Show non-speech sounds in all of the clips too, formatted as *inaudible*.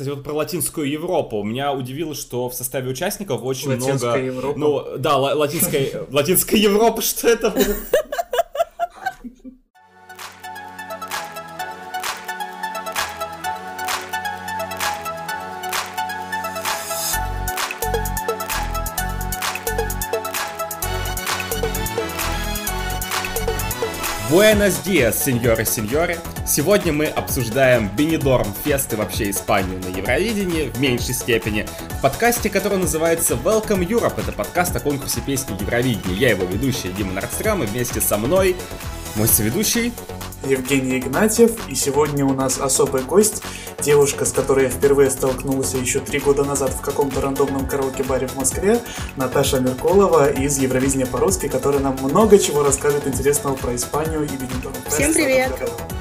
Кстати, вот про латинскую Европу. Меня удивило, что в составе участников очень Латинская много... Европа? Ну, да, ла- латинская, латинская Европа, что это Буэнос диас, сеньоры, сеньоры. Сегодня мы обсуждаем Бенидорм Фест и вообще Испанию на Евровидении в меньшей степени в подкасте, который называется Welcome Europe. Это подкаст о конкурсе песни Евровидения. Я его ведущий Дима Нордстрам и вместе со мной мой соведущий Евгений Игнатьев, и сегодня у нас особый гость, девушка, с которой я впервые столкнулся еще три года назад в каком-то рандомном караоке-баре в Москве, Наташа Меркулова из Евровидения по-русски, которая нам много чего расскажет интересного про Испанию и Бенедикт. Всем привет!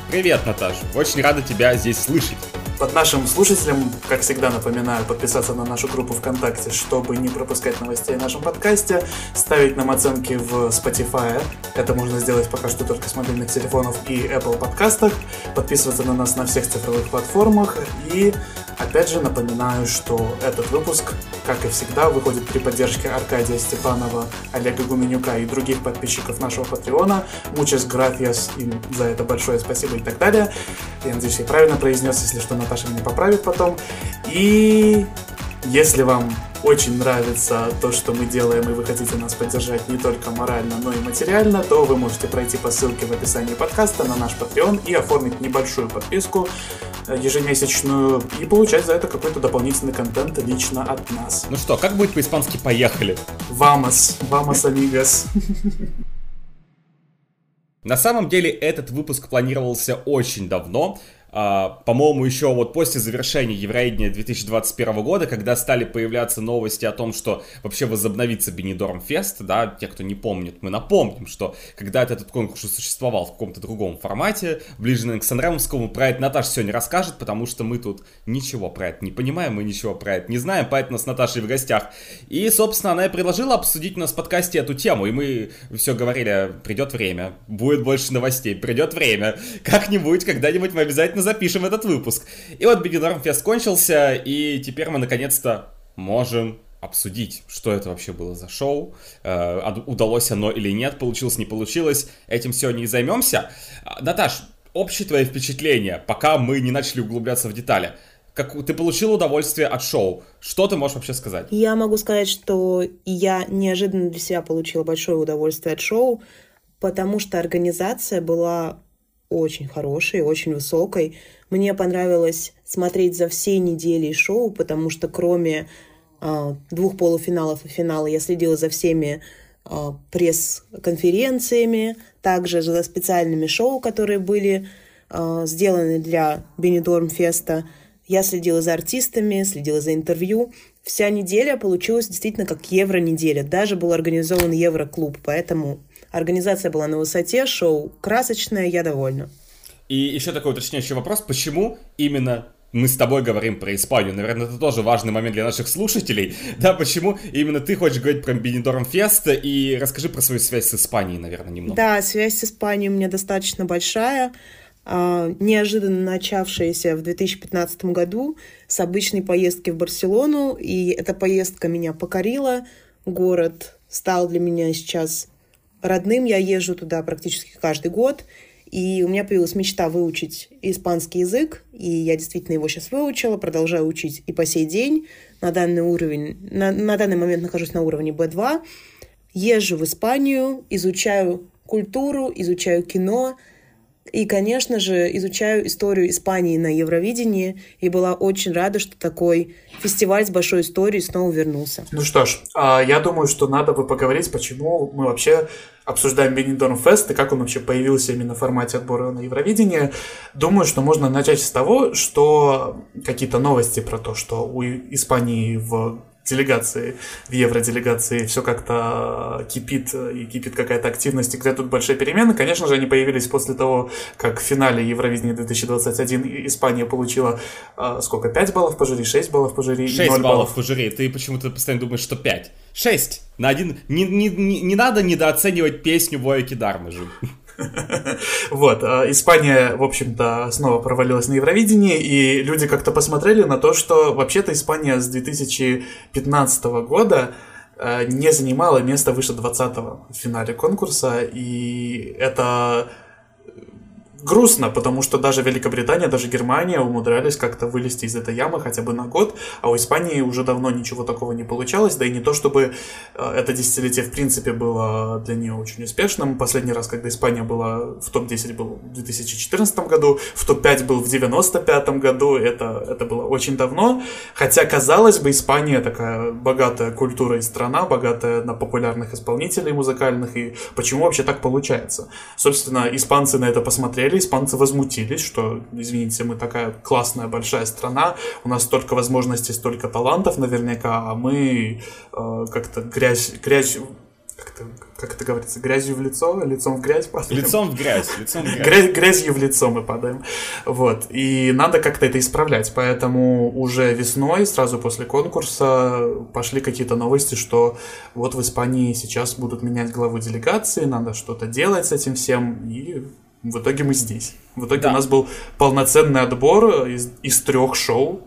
Привет, Наташа! Очень рада тебя здесь слышать. Под нашим слушателям, как всегда, напоминаю подписаться на нашу группу ВКонтакте, чтобы не пропускать новостей о нашем подкасте, ставить нам оценки в Spotify, это можно сделать пока что только с мобильных телефонов и Apple подкастах, подписываться на нас на всех цифровых платформах и Опять же напоминаю, что этот выпуск, как и всегда, выходит при поддержке Аркадия Степанова, Олега Гуменюка и других подписчиков нашего Патреона. Muchas gracias им за это большое спасибо и так далее. Я надеюсь, я правильно произнес, если что, Наташа меня поправит потом. И если вам очень нравится то, что мы делаем, и вы хотите нас поддержать не только морально, но и материально, то вы можете пройти по ссылке в описании подкаста на наш Patreon и оформить небольшую подписку э, ежемесячную и получать за это какой-то дополнительный контент лично от нас. Ну что, как будет по-испански «поехали»? Vamos, vamos, amigos. На самом деле этот выпуск планировался очень давно, по-моему, еще вот после завершения Евровидения 2021 года, когда стали появляться новости о том, что вообще возобновится Бенидорм Фест, да, те, кто не помнит, мы напомним, что когда-то этот конкурс существовал в каком-то другом формате, ближе к Санремовскому, про это Наташа сегодня расскажет, потому что мы тут ничего про это не понимаем, мы ничего про это не знаем, поэтому с Наташей в гостях. И, собственно, она и предложила обсудить у нас в подкасте эту тему, и мы все говорили, придет время, будет больше новостей, придет время, как-нибудь, когда-нибудь мы обязательно запишем этот выпуск. И вот Бенедорм Фест кончился, и теперь мы наконец-то можем обсудить, что это вообще было за шоу, э, удалось оно или нет, получилось, не получилось. Этим сегодня и займемся. А, Наташ, общее твои впечатления, пока мы не начали углубляться в детали. Как, ты получил удовольствие от шоу. Что ты можешь вообще сказать? Я могу сказать, что я неожиданно для себя получила большое удовольствие от шоу, потому что организация была очень хорошей, очень высокой. Мне понравилось смотреть за всей неделей шоу, потому что кроме э, двух полуфиналов и финала я следила за всеми э, пресс-конференциями, также за специальными шоу, которые были э, сделаны для Бенедорм Феста. Я следила за артистами, следила за интервью. Вся неделя получилась действительно как евро-неделя. Даже был организован евро-клуб, поэтому Организация была на высоте, шоу красочное, я довольна. И еще такой уточняющий вопрос, почему именно мы с тобой говорим про Испанию. Наверное, это тоже важный момент для наших слушателей. *laughs* Да, почему именно ты хочешь говорить про Бенедорм Фест и расскажи про свою связь с Испанией, наверное, немного. Да, связь с Испанией у меня достаточно большая. А, неожиданно начавшаяся в 2015 году с обычной поездки в Барселону. И эта поездка меня покорила. Город стал для меня сейчас родным. Я езжу туда практически каждый год. И у меня появилась мечта выучить испанский язык, и я действительно его сейчас выучила, продолжаю учить и по сей день. На данный уровень, на, на данный момент нахожусь на уровне B2. Езжу в Испанию, изучаю культуру, изучаю кино, и, конечно же, изучаю историю Испании на Евровидении и была очень рада, что такой фестиваль с большой историей снова вернулся. Ну что ж, а, я думаю, что надо бы поговорить, почему мы вообще обсуждаем Бенидорм Фест и как он вообще появился именно в формате отбора на Евровидение. Думаю, что можно начать с того, что какие-то новости про то, что у Испании в делегации, в евроделегации все как-то кипит, и кипит какая-то активность, и где тут большие перемены. Конечно же, они появились после того, как в финале Евровидения 2021 Испания получила э, сколько, 5 баллов по жюри, 6 баллов по жюри? 6 баллов, баллов по жюри. Ты почему-то постоянно думаешь, что 5. 6. На один... Не, не, не, не надо недооценивать песню Воя Кидармы же. *laughs* Вот, а Испания, в общем-то, снова провалилась на Евровидении, и люди как-то посмотрели на то, что вообще-то Испания с 2015 года э, не занимала место выше 20-го в финале конкурса, и это грустно, потому что даже Великобритания, даже Германия умудрялись как-то вылезти из этой ямы хотя бы на год, а у Испании уже давно ничего такого не получалось, да и не то, чтобы э, это десятилетие в принципе было для нее очень успешным. Последний раз, когда Испания была в топ-10 был в 2014 году, в топ-5 был в 95 году, это, это было очень давно, хотя, казалось бы, Испания такая богатая культура и страна, богатая на популярных исполнителей музыкальных, и почему вообще так получается? Собственно, испанцы на это посмотрели, посмотрели, испанцы возмутились, что, извините, мы такая классная большая страна, у нас столько возможностей, столько талантов наверняка, а мы э, как-то грязь, грязь как-то, как это говорится, грязью в лицо, лицом в грязь падаем. Лицом в грязь, лицом в грязь. Грязь, грязью в лицо мы падаем. Вот. И надо как-то это исправлять. Поэтому уже весной, сразу после конкурса, пошли какие-то новости, что вот в Испании сейчас будут менять главу делегации, надо что-то делать с этим всем. И в итоге мы здесь. В итоге да. у нас был полноценный отбор из, из трех шоу.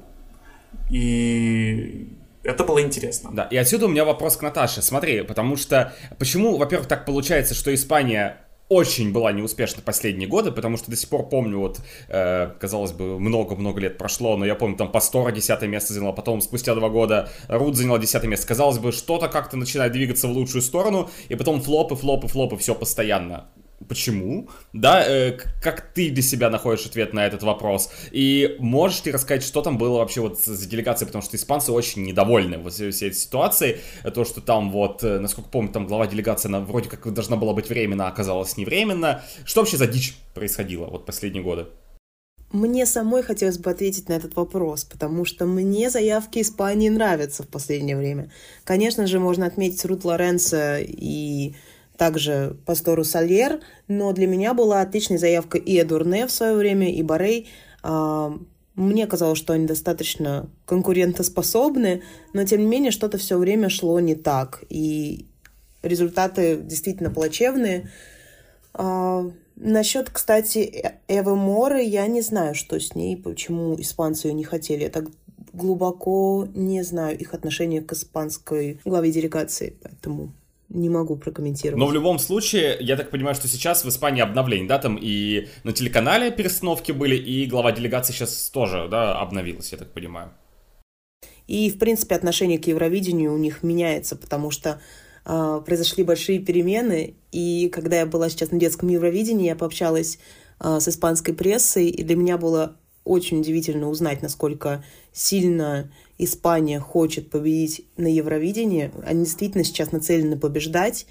И это было интересно. Да, и отсюда у меня вопрос к Наташе. Смотри, потому что почему, во-первых, так получается, что Испания очень была неуспешна последние годы, потому что до сих пор помню, вот, э, казалось бы, много-много лет прошло, но я помню, там Пастора десятое место заняла, потом спустя два года Рут заняла десятое место. Казалось бы, что-то как-то начинает двигаться в лучшую сторону, и потом флопы, флопы, флопы, все постоянно почему, да, э, как ты для себя находишь ответ на этот вопрос, и можешь ты рассказать, что там было вообще вот за делегацией, потому что испанцы очень недовольны вот всей этой ситуацией, то, что там вот, э, насколько помню, там глава делегации, она вроде как должна была быть временно, а оказалась не временно, что вообще за дичь происходило вот последние годы? Мне самой хотелось бы ответить на этот вопрос, потому что мне заявки Испании нравятся в последнее время. Конечно же, можно отметить Рут Лоренцо и также Пастору Сальер, но для меня была отличной заявка и Эдурне в свое время, и Барей. А, мне казалось, что они достаточно конкурентоспособны, но тем не менее что-то все время шло не так, и результаты действительно плачевные. А, насчет, кстати, э, Эвы Моры, я не знаю, что с ней, почему испанцы ее не хотели. Я так глубоко не знаю их отношение к испанской главе делегации, поэтому не могу прокомментировать. Но в любом случае, я так понимаю, что сейчас в Испании обновление, да, там и на телеканале перестановки были, и глава делегации сейчас тоже, да, обновилась, я так понимаю. И, в принципе, отношение к Евровидению у них меняется, потому что э, произошли большие перемены, и когда я была сейчас на детском Евровидении, я пообщалась э, с испанской прессой, и для меня было очень удивительно узнать, насколько сильно Испания хочет победить на Евровидении. Они действительно сейчас нацелены побеждать.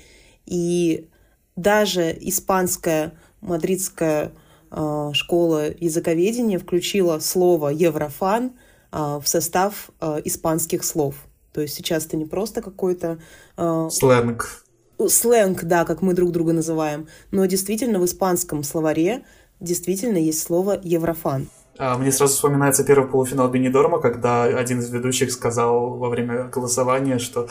И даже испанская мадридская э, школа языковедения включила слово «еврофан» э, в состав э, испанских слов. То есть сейчас это не просто какой-то... Э, сленг. Сленг, да, как мы друг друга называем. Но действительно в испанском словаре действительно есть слово «еврофан». А, мне сразу вспоминается первый полуфинал Бенидорма, когда один из ведущих сказал во время голосования, что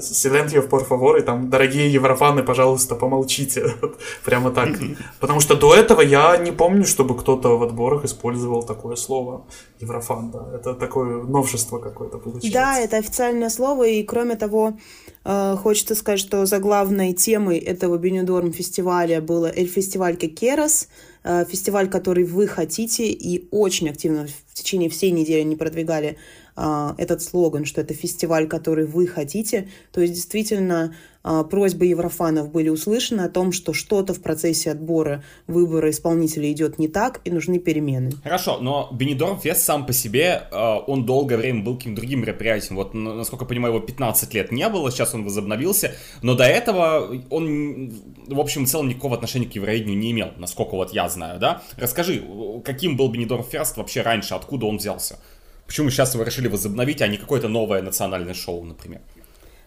«Силентьев, por favor», и там «Дорогие еврофаны, пожалуйста, помолчите». *laughs* Прямо так. *laughs* Потому что до этого я не помню, чтобы кто-то в отборах использовал такое слово «еврофан». Да. Это такое новшество какое-то получилось. Да, это официальное слово, и кроме того, э, хочется сказать, что за главной темой этого Бенидорм фестиваля было «Эль-фестиваль Кекерас», Э, фестиваль, который вы хотите, и очень активно в течение всей недели не продвигали а, этот слоган, что это фестиваль, который вы хотите. То есть действительно а, просьбы еврофанов были услышаны о том, что что-то в процессе отбора выбора исполнителя идет не так и нужны перемены. Хорошо, но Бенедорм Фест сам по себе, а, он долгое время был каким-то другим мероприятием. Вот, насколько я понимаю, его 15 лет не было, сейчас он возобновился. Но до этого он, в общем и целом, никакого отношения к евровидению не имел, насколько вот я знаю, да? Расскажи, каким был Бенедорм Фест вообще раньше, откуда он взялся? Почему сейчас его решили возобновить, а не какое-то новое национальное шоу, например?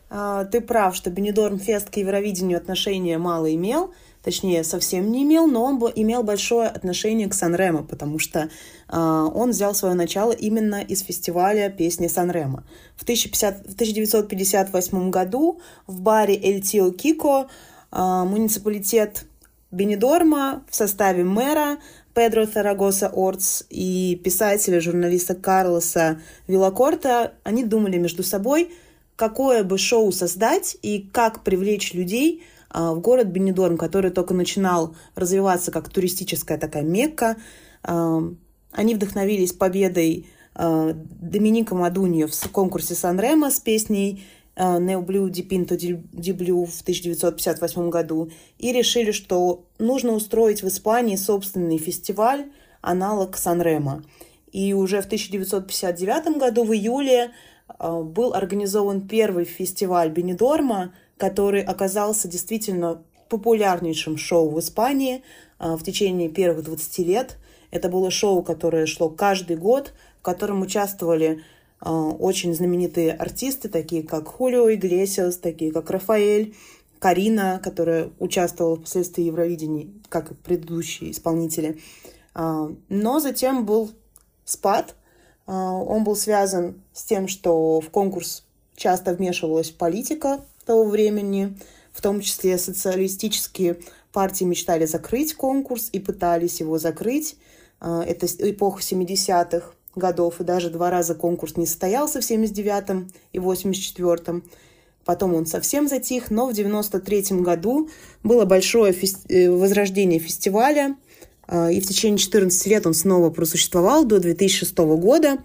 А, ты прав, что Бенедорм Фест к Евровидению отношения мало имел, точнее, совсем не имел, но он имел большое отношение к Сан-Ремо, потому что а, он взял свое начало именно из фестиваля песни Сан-Ремо. В, 1050, в 1958 году в баре Эль Тио Кико а, муниципалитет Бенедорма в составе мэра Педро Тарагоса Ортс и писателя, журналиста Карлоса Вилакорта, они думали между собой, какое бы шоу создать и как привлечь людей а, в город Бенедорм, который только начинал развиваться как туристическая такая мекка. А, они вдохновились победой а, Доминика Мадуньо в конкурсе Сан-Ремо с песней Нео Блю Ди Пинто Ди Блю в 1958 году и решили, что нужно устроить в Испании собственный фестиваль, аналог Сан-Ремо. И уже в 1959 году, в июле, был организован первый фестиваль Бенедорма, который оказался действительно популярнейшим шоу в Испании в течение первых 20 лет. Это было шоу, которое шло каждый год, в котором участвовали очень знаменитые артисты, такие как Хулио Иглесиас, такие как Рафаэль, Карина, которая участвовала впоследствии в Евровидении, как и предыдущие исполнители. А, но затем был спад. А, он был связан с тем, что в конкурс часто вмешивалась политика того времени, в том числе социалистические партии мечтали закрыть конкурс и пытались его закрыть. Это эпоха 70-х годов, и даже два раза конкурс не состоялся в 79-м и 84-м. Потом он совсем затих, но в 93-м году было большое фести... Э, возрождение фестиваля, а, и в течение 14 лет он снова просуществовал до 2006 года.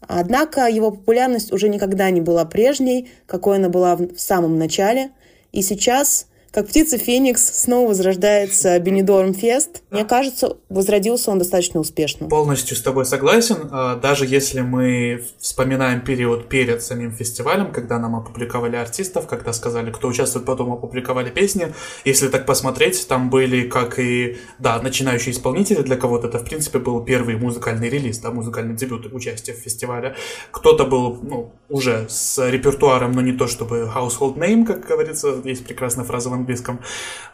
Однако его популярность уже никогда не была прежней, какой она была в самом начале. И сейчас как птица Феникс снова возрождается Бенедорм Фест. Мне кажется, возродился он достаточно успешно. Полностью с тобой согласен. А, даже если мы вспоминаем период перед самим фестивалем, когда нам опубликовали артистов, когда сказали, кто участвует, потом опубликовали песни. Если так посмотреть, там были как и, да, начинающие исполнители, для кого-то это, в принципе, был первый музыкальный релиз, да, музыкальный дебют участия в фестивале. Кто-то был, ну, уже с репертуаром, но не то чтобы household name, как говорится, есть прекрасная фраза в английском.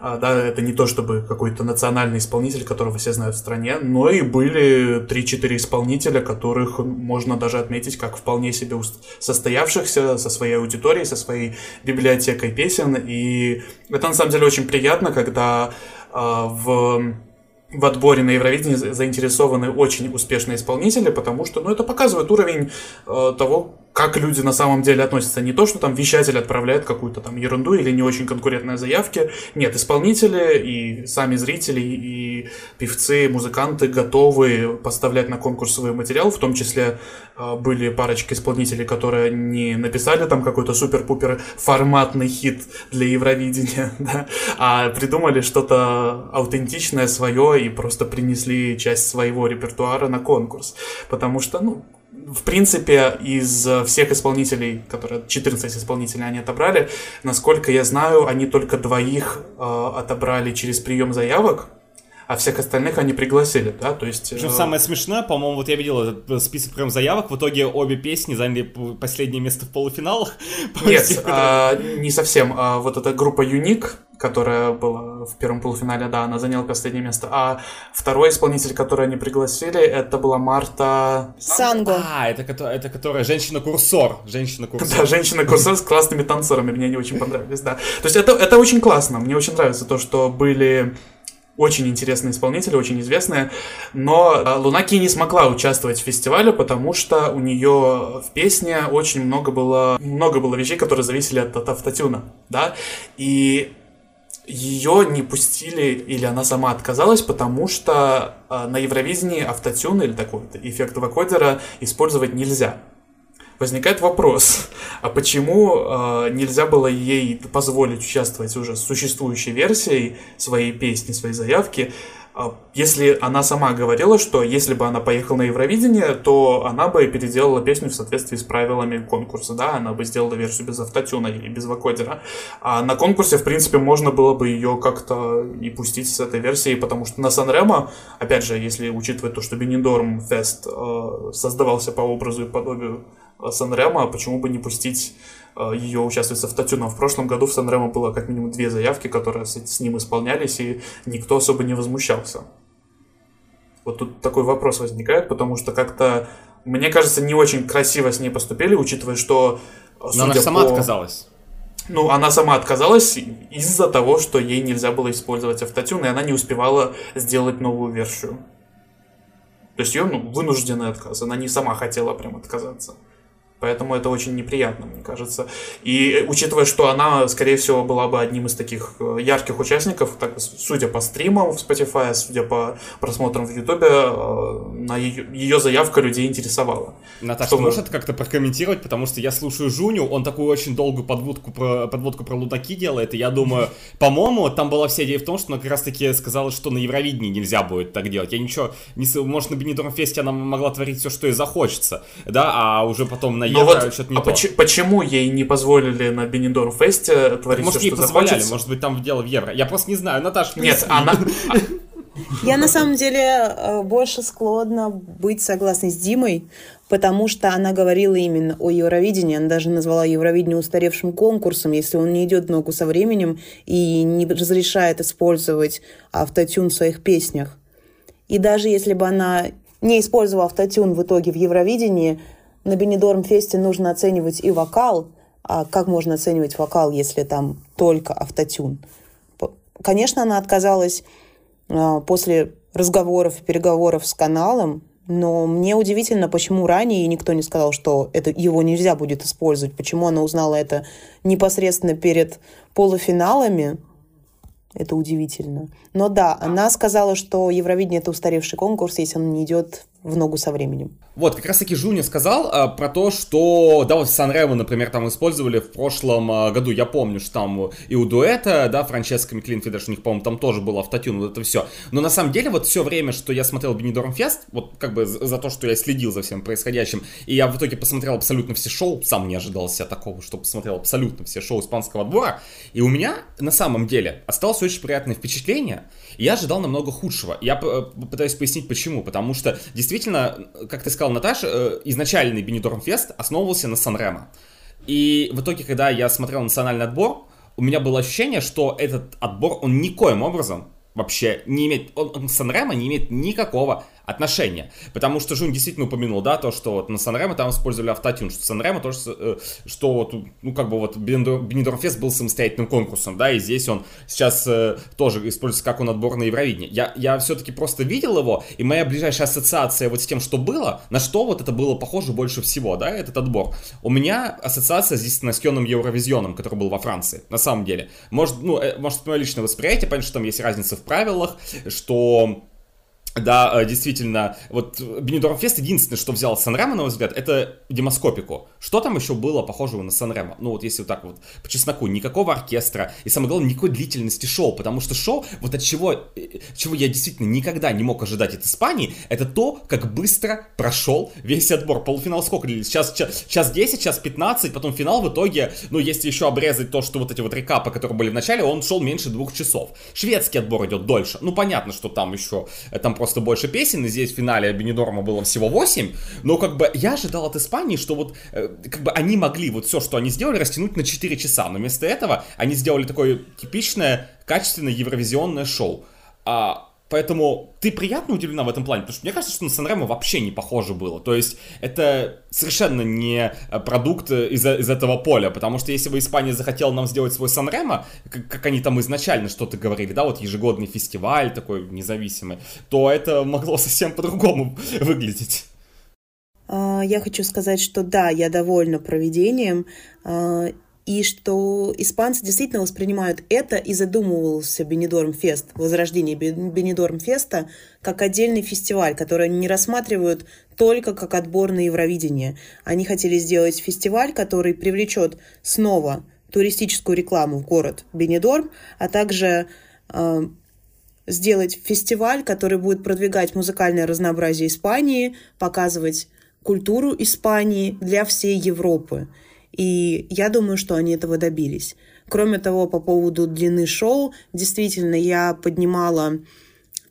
А, да, это не то чтобы какой-то национальный исполнитель, которого все знают в стране, но и были 3-4 исполнителя, которых можно даже отметить как вполне себе состоявшихся со своей аудиторией, со своей библиотекой песен. И это на самом деле очень приятно, когда а, в в отборе на Евровидении заинтересованы очень успешные исполнители, потому что ну, это показывает уровень э, того, как люди на самом деле относятся. Не то, что там вещатель отправляет какую-то там ерунду или не очень конкурентные заявки. Нет, исполнители и сами зрители, и певцы, музыканты готовы поставлять на конкурс свой материал. В том числе э, были парочка исполнителей, которые не написали там какой-то супер-пупер форматный хит для Евровидения, *laughs* да, а придумали что-то аутентичное свое и просто принесли часть своего репертуара на конкурс. Потому что, ну, в принципе, из всех исполнителей, которые 14 исполнителей они отобрали, насколько я знаю, они только двоих э, отобрали через прием заявок, а всех остальных они пригласили, да, то есть... Причем э... самое смешное, по-моему, вот я видел этот список прям заявок, в итоге обе песни заняли последнее место в полуфиналах. *laughs* Нет, а, не совсем. А, вот эта группа Юник, которая была в первом полуфинале, да, она заняла последнее место. А второй исполнитель, который они пригласили, это была Марта... Санго. А, это, это которая женщина-курсор. Женщина-курсор. Да, женщина-курсор с классными танцорами. Мне они очень понравились, да. То есть это, это очень классно. Мне очень нравится то, что были очень интересные исполнители, очень известные, но а, Лунаки не смогла участвовать в фестивале, потому что у нее в песне очень много было, много было вещей, которые зависели от, от автотюна, да, и ее не пустили, или она сама отказалась, потому что э, на Евровидении автотюн или такой эффект вокодера использовать нельзя. Возникает вопрос, а почему э, нельзя было ей позволить участвовать уже с существующей версией своей песни, своей заявки, а, если она сама говорила, что если бы она поехала на Евровидение, то она бы переделала песню в соответствии с правилами конкурса, да, она бы сделала версию без автотюна или без вокодера. А на конкурсе, в принципе, можно было бы ее как-то и пустить с этой версией, потому что на Санремо, опять же, если учитывать то, что Бенидорм Фест э, создавался по образу и подобию Санремо, почему бы не пустить Э, ее участвовать с автотюном. В прошлом году в Санремо было как минимум две заявки, которые с, с ним исполнялись, и никто особо не возмущался. Вот тут такой вопрос возникает, потому что как-то, мне кажется, не очень красиво с ней поступили, учитывая, что... Но она сама по... отказалась. ну, она сама отказалась из-за того, что ей нельзя было использовать автотюн, и она не успевала сделать новую версию. То есть ее ну, вынужденный отказ. Она не сама хотела прям отказаться. Поэтому это очень неприятно, мне кажется. И учитывая, что она, скорее всего, была бы одним из таких э, ярких участников, так, судя по стримам в Spotify, судя по просмотрам в YouTube, э, на ее, ее заявка людей интересовала. Наташа, что... ты можешь это как-то прокомментировать, потому что я слушаю Жуню, он такую очень долгую подводку про, подводку про лунаки делает, и я думаю, *laughs* по-моему, там была вся идея в том, что она как раз-таки сказала, что на Евровидении нельзя будет так делать. Я ничего, не, может, на Бенедорм Фесте она могла творить все, что ей захочется, да, а уже потом на но вот что-то не а то. Поч- почему ей не позволили на Бенедорм Фесте творить может, все, что позволяли, захочется? Может быть, там дело в евро. Я просто не знаю. Наташа, Нет, она... *laughs* Я на самом деле э, больше склонна быть согласной с Димой, потому что она говорила именно о Евровидении. Она даже назвала Евровидение устаревшим конкурсом, если он не идет ногу со временем и не разрешает использовать автотюн в своих песнях. И даже если бы она не использовала автотюн в итоге в Евровидении, на Бенедорм Фесте нужно оценивать и вокал. А как можно оценивать вокал, если там только автотюн? Конечно, она отказалась а, после разговоров и переговоров с каналом, но мне удивительно, почему ранее никто не сказал, что это, его нельзя будет использовать, почему она узнала это непосредственно перед полуфиналами. Это удивительно. Но да, она сказала, что Евровидение это устаревший конкурс, если он не идет в ногу со временем. Вот, как раз таки Жуня сказал а, про то, что, да, вот Санремо, например, там использовали в прошлом а, году, я помню, что там и у дуэта, да, Франческо Миклинфи, даже у них, по-моему, там тоже был автотюн, вот это все. Но на самом деле, вот все время, что я смотрел Бенидорм Фест, вот как бы за, за то, что я следил за всем происходящим, и я в итоге посмотрел абсолютно все шоу, сам не ожидал себя такого, что посмотрел абсолютно все шоу испанского отбора, и у меня на самом деле осталось очень приятное впечатление, я ожидал намного худшего. Я пытаюсь пояснить почему, потому что действительно, как ты сказал, Наташа, э, изначальный Бенедорм Фест основывался на Санремо. И в итоге, когда я смотрел национальный отбор, у меня было ощущение, что этот отбор, он никоим образом вообще не имеет, он, он Санремо не имеет никакого отношения. Потому что Жун действительно упомянул, да, то, что вот на Санремо там использовали автотюн, что Санремо тоже, э, что вот, ну, как бы вот Бенедорм Фест был самостоятельным конкурсом, да, и здесь он сейчас э, тоже используется как он отбор на Евровидение. Я, я все-таки просто видел его, и моя ближайшая ассоциация вот с тем, что было, на что вот это было похоже больше всего, да, этот отбор. У меня ассоциация здесь с Кёном Евровизионом, который был во Франции, на самом деле. Может, ну, э, может, мое личное восприятие, понятно, что там есть разница в правилах, что да, э, действительно, вот Бенедорм Фест единственное, что взял Санремо, на мой взгляд, это демоскопику. Что там еще было похожего на Санремо? Ну вот если вот так вот по чесноку, никакого оркестра, и самое главное, никакой длительности шоу, потому что шоу, вот от чего, э, чего я действительно никогда не мог ожидать от Испании, это то, как быстро прошел весь отбор. Полуфинал сколько длились? Сейчас, час, час 10, час 15, потом финал в итоге, ну если еще обрезать то, что вот эти вот рекапы, которые были в начале, он шел меньше двух часов. Шведский отбор идет дольше. Ну понятно, что там еще, э, там просто больше песен, и здесь в финале Бенедорма было всего 8, но как бы я ожидал от Испании, что вот э, как бы они могли вот все, что они сделали, растянуть на 4 часа, но вместо этого они сделали такое типичное, качественное евровизионное шоу. А Поэтому ты приятно удивлена в этом плане, потому что мне кажется, что на Санремо вообще не похоже было. То есть это совершенно не э, продукт из, из этого поля, потому что если бы Испания захотела нам сделать свой Санремо, как, как они там изначально что-то говорили, да, вот ежегодный фестиваль такой независимый, то это могло совсем по-другому *laughs* выглядеть. А, я хочу сказать, что да, я довольна проведением. И что испанцы действительно воспринимают это, и задумывался Бенедорм Фест, возрождение Бенедорм Феста, как отдельный фестиваль, который они не рассматривают только как отбор на Евровидение. Они хотели сделать фестиваль, который привлечет снова туристическую рекламу в город Бенедорм, а также э, сделать фестиваль, который будет продвигать музыкальное разнообразие Испании, показывать культуру Испании для всей Европы. И я думаю, что они этого добились. Кроме того, по поводу длины шоу, действительно, я поднимала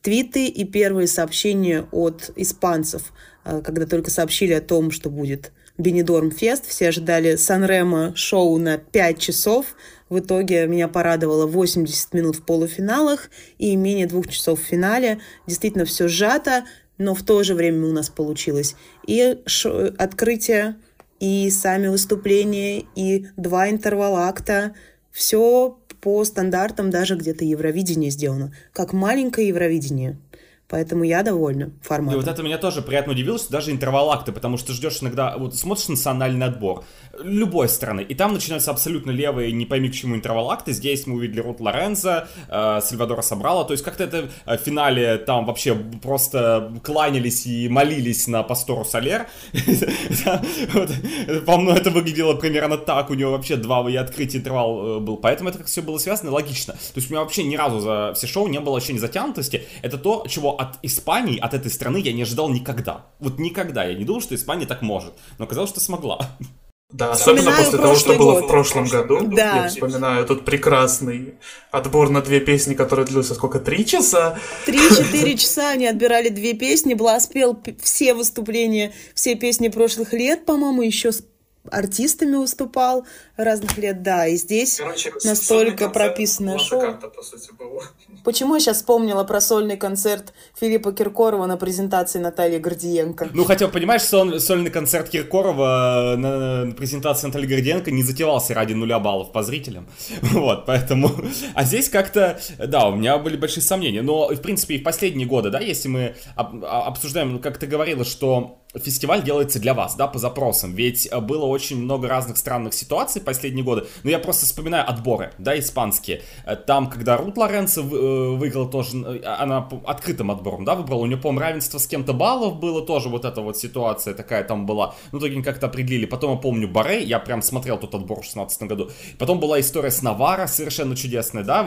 твиты и первые сообщения от испанцев, э, когда только сообщили о том, что будет Бенедорм Фест. Все ждали Санремо шоу на 5 часов. В итоге меня порадовало 80 минут в полуфиналах и менее двух часов в финале. Действительно, все сжато, но в то же время у нас получилось. И открытие и сами выступления, и два интервала акта. Все по стандартам даже где-то Евровидение сделано. Как маленькое Евровидение. Поэтому я довольна форматом. И вот это меня тоже приятно удивило, что даже интервал акты, потому что ждешь иногда, вот смотришь национальный отбор любой страны, и там начинаются абсолютно левые, не пойми к чему интервал акты. Здесь мы увидели Рут Лорензо, э, Сальвадора Собрала, то есть как-то это э, в финале там вообще просто кланялись и молились на Пастору Солер. *laughs* По-моему, это выглядело примерно так, у него вообще два и открытия интервал э, был, поэтому это как все было связано логично. То есть у меня вообще ни разу за все шоу не было ощущения затянутости. Это то, чего от Испании, от этой страны я не ожидал никогда. Вот никогда. Я не думал, что Испания так может. Но оказалось, что смогла. Да, особенно после того, что было в прошлом году. Да. Я вспоминаю тот прекрасный отбор на две песни, который длился сколько, три часа? Три-четыре часа они отбирали две песни. Блас пел все выступления, все песни прошлых лет, по-моему, еще артистами выступал разных лет, да, и здесь Короче, настолько прописанное шоу. по сути, было. Почему я сейчас вспомнила про сольный концерт Филиппа Киркорова на презентации Натальи Гордиенко? Ну, хотя, понимаешь, соль, сольный концерт Киркорова на, на презентации Натальи Гордиенко не затевался ради нуля баллов по зрителям, *laughs* вот, поэтому, а здесь как-то, да, у меня были большие сомнения, но, в принципе, и в последние годы, да, если мы а, обсуждаем, как ты говорила, что фестиваль делается для вас, да, по запросам. Ведь э, было очень много разных странных ситуаций последние годы. Но я просто вспоминаю отборы, да, испанские. Э, там, когда Рут Лоренцо э, выиграла тоже, она открытым отбором, да, выбрала. У нее, по-моему, равенство с кем-то баллов было тоже вот эта вот ситуация такая там была. Ну, в итоге как-то определили. Потом я помню Баре, я прям смотрел тот отбор в 16 году. Потом была история с Навара, совершенно чудесная, да,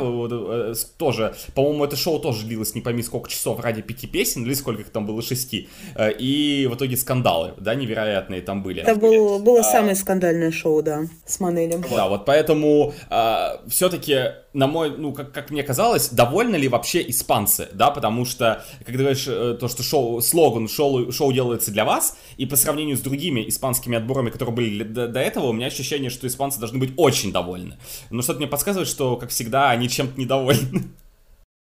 тоже, по-моему, это шоу тоже длилось не пойми сколько часов ради пяти песен, или сколько их там было, шести. И в итоге итоге скандалы, да, невероятные там были. Это был, было а, самое скандальное шоу, да, с Манелем. Да, вот поэтому а, все-таки, на мой, ну, как, как мне казалось, довольны ли вообще испанцы, да, потому что, как ты говоришь, э, то, что шоу, слоган шоу, шоу делается для вас, и по сравнению с другими испанскими отборами, которые были до, до этого, у меня ощущение, что испанцы должны быть очень довольны. Но что-то мне подсказывает, что, как всегда, они чем-то недовольны.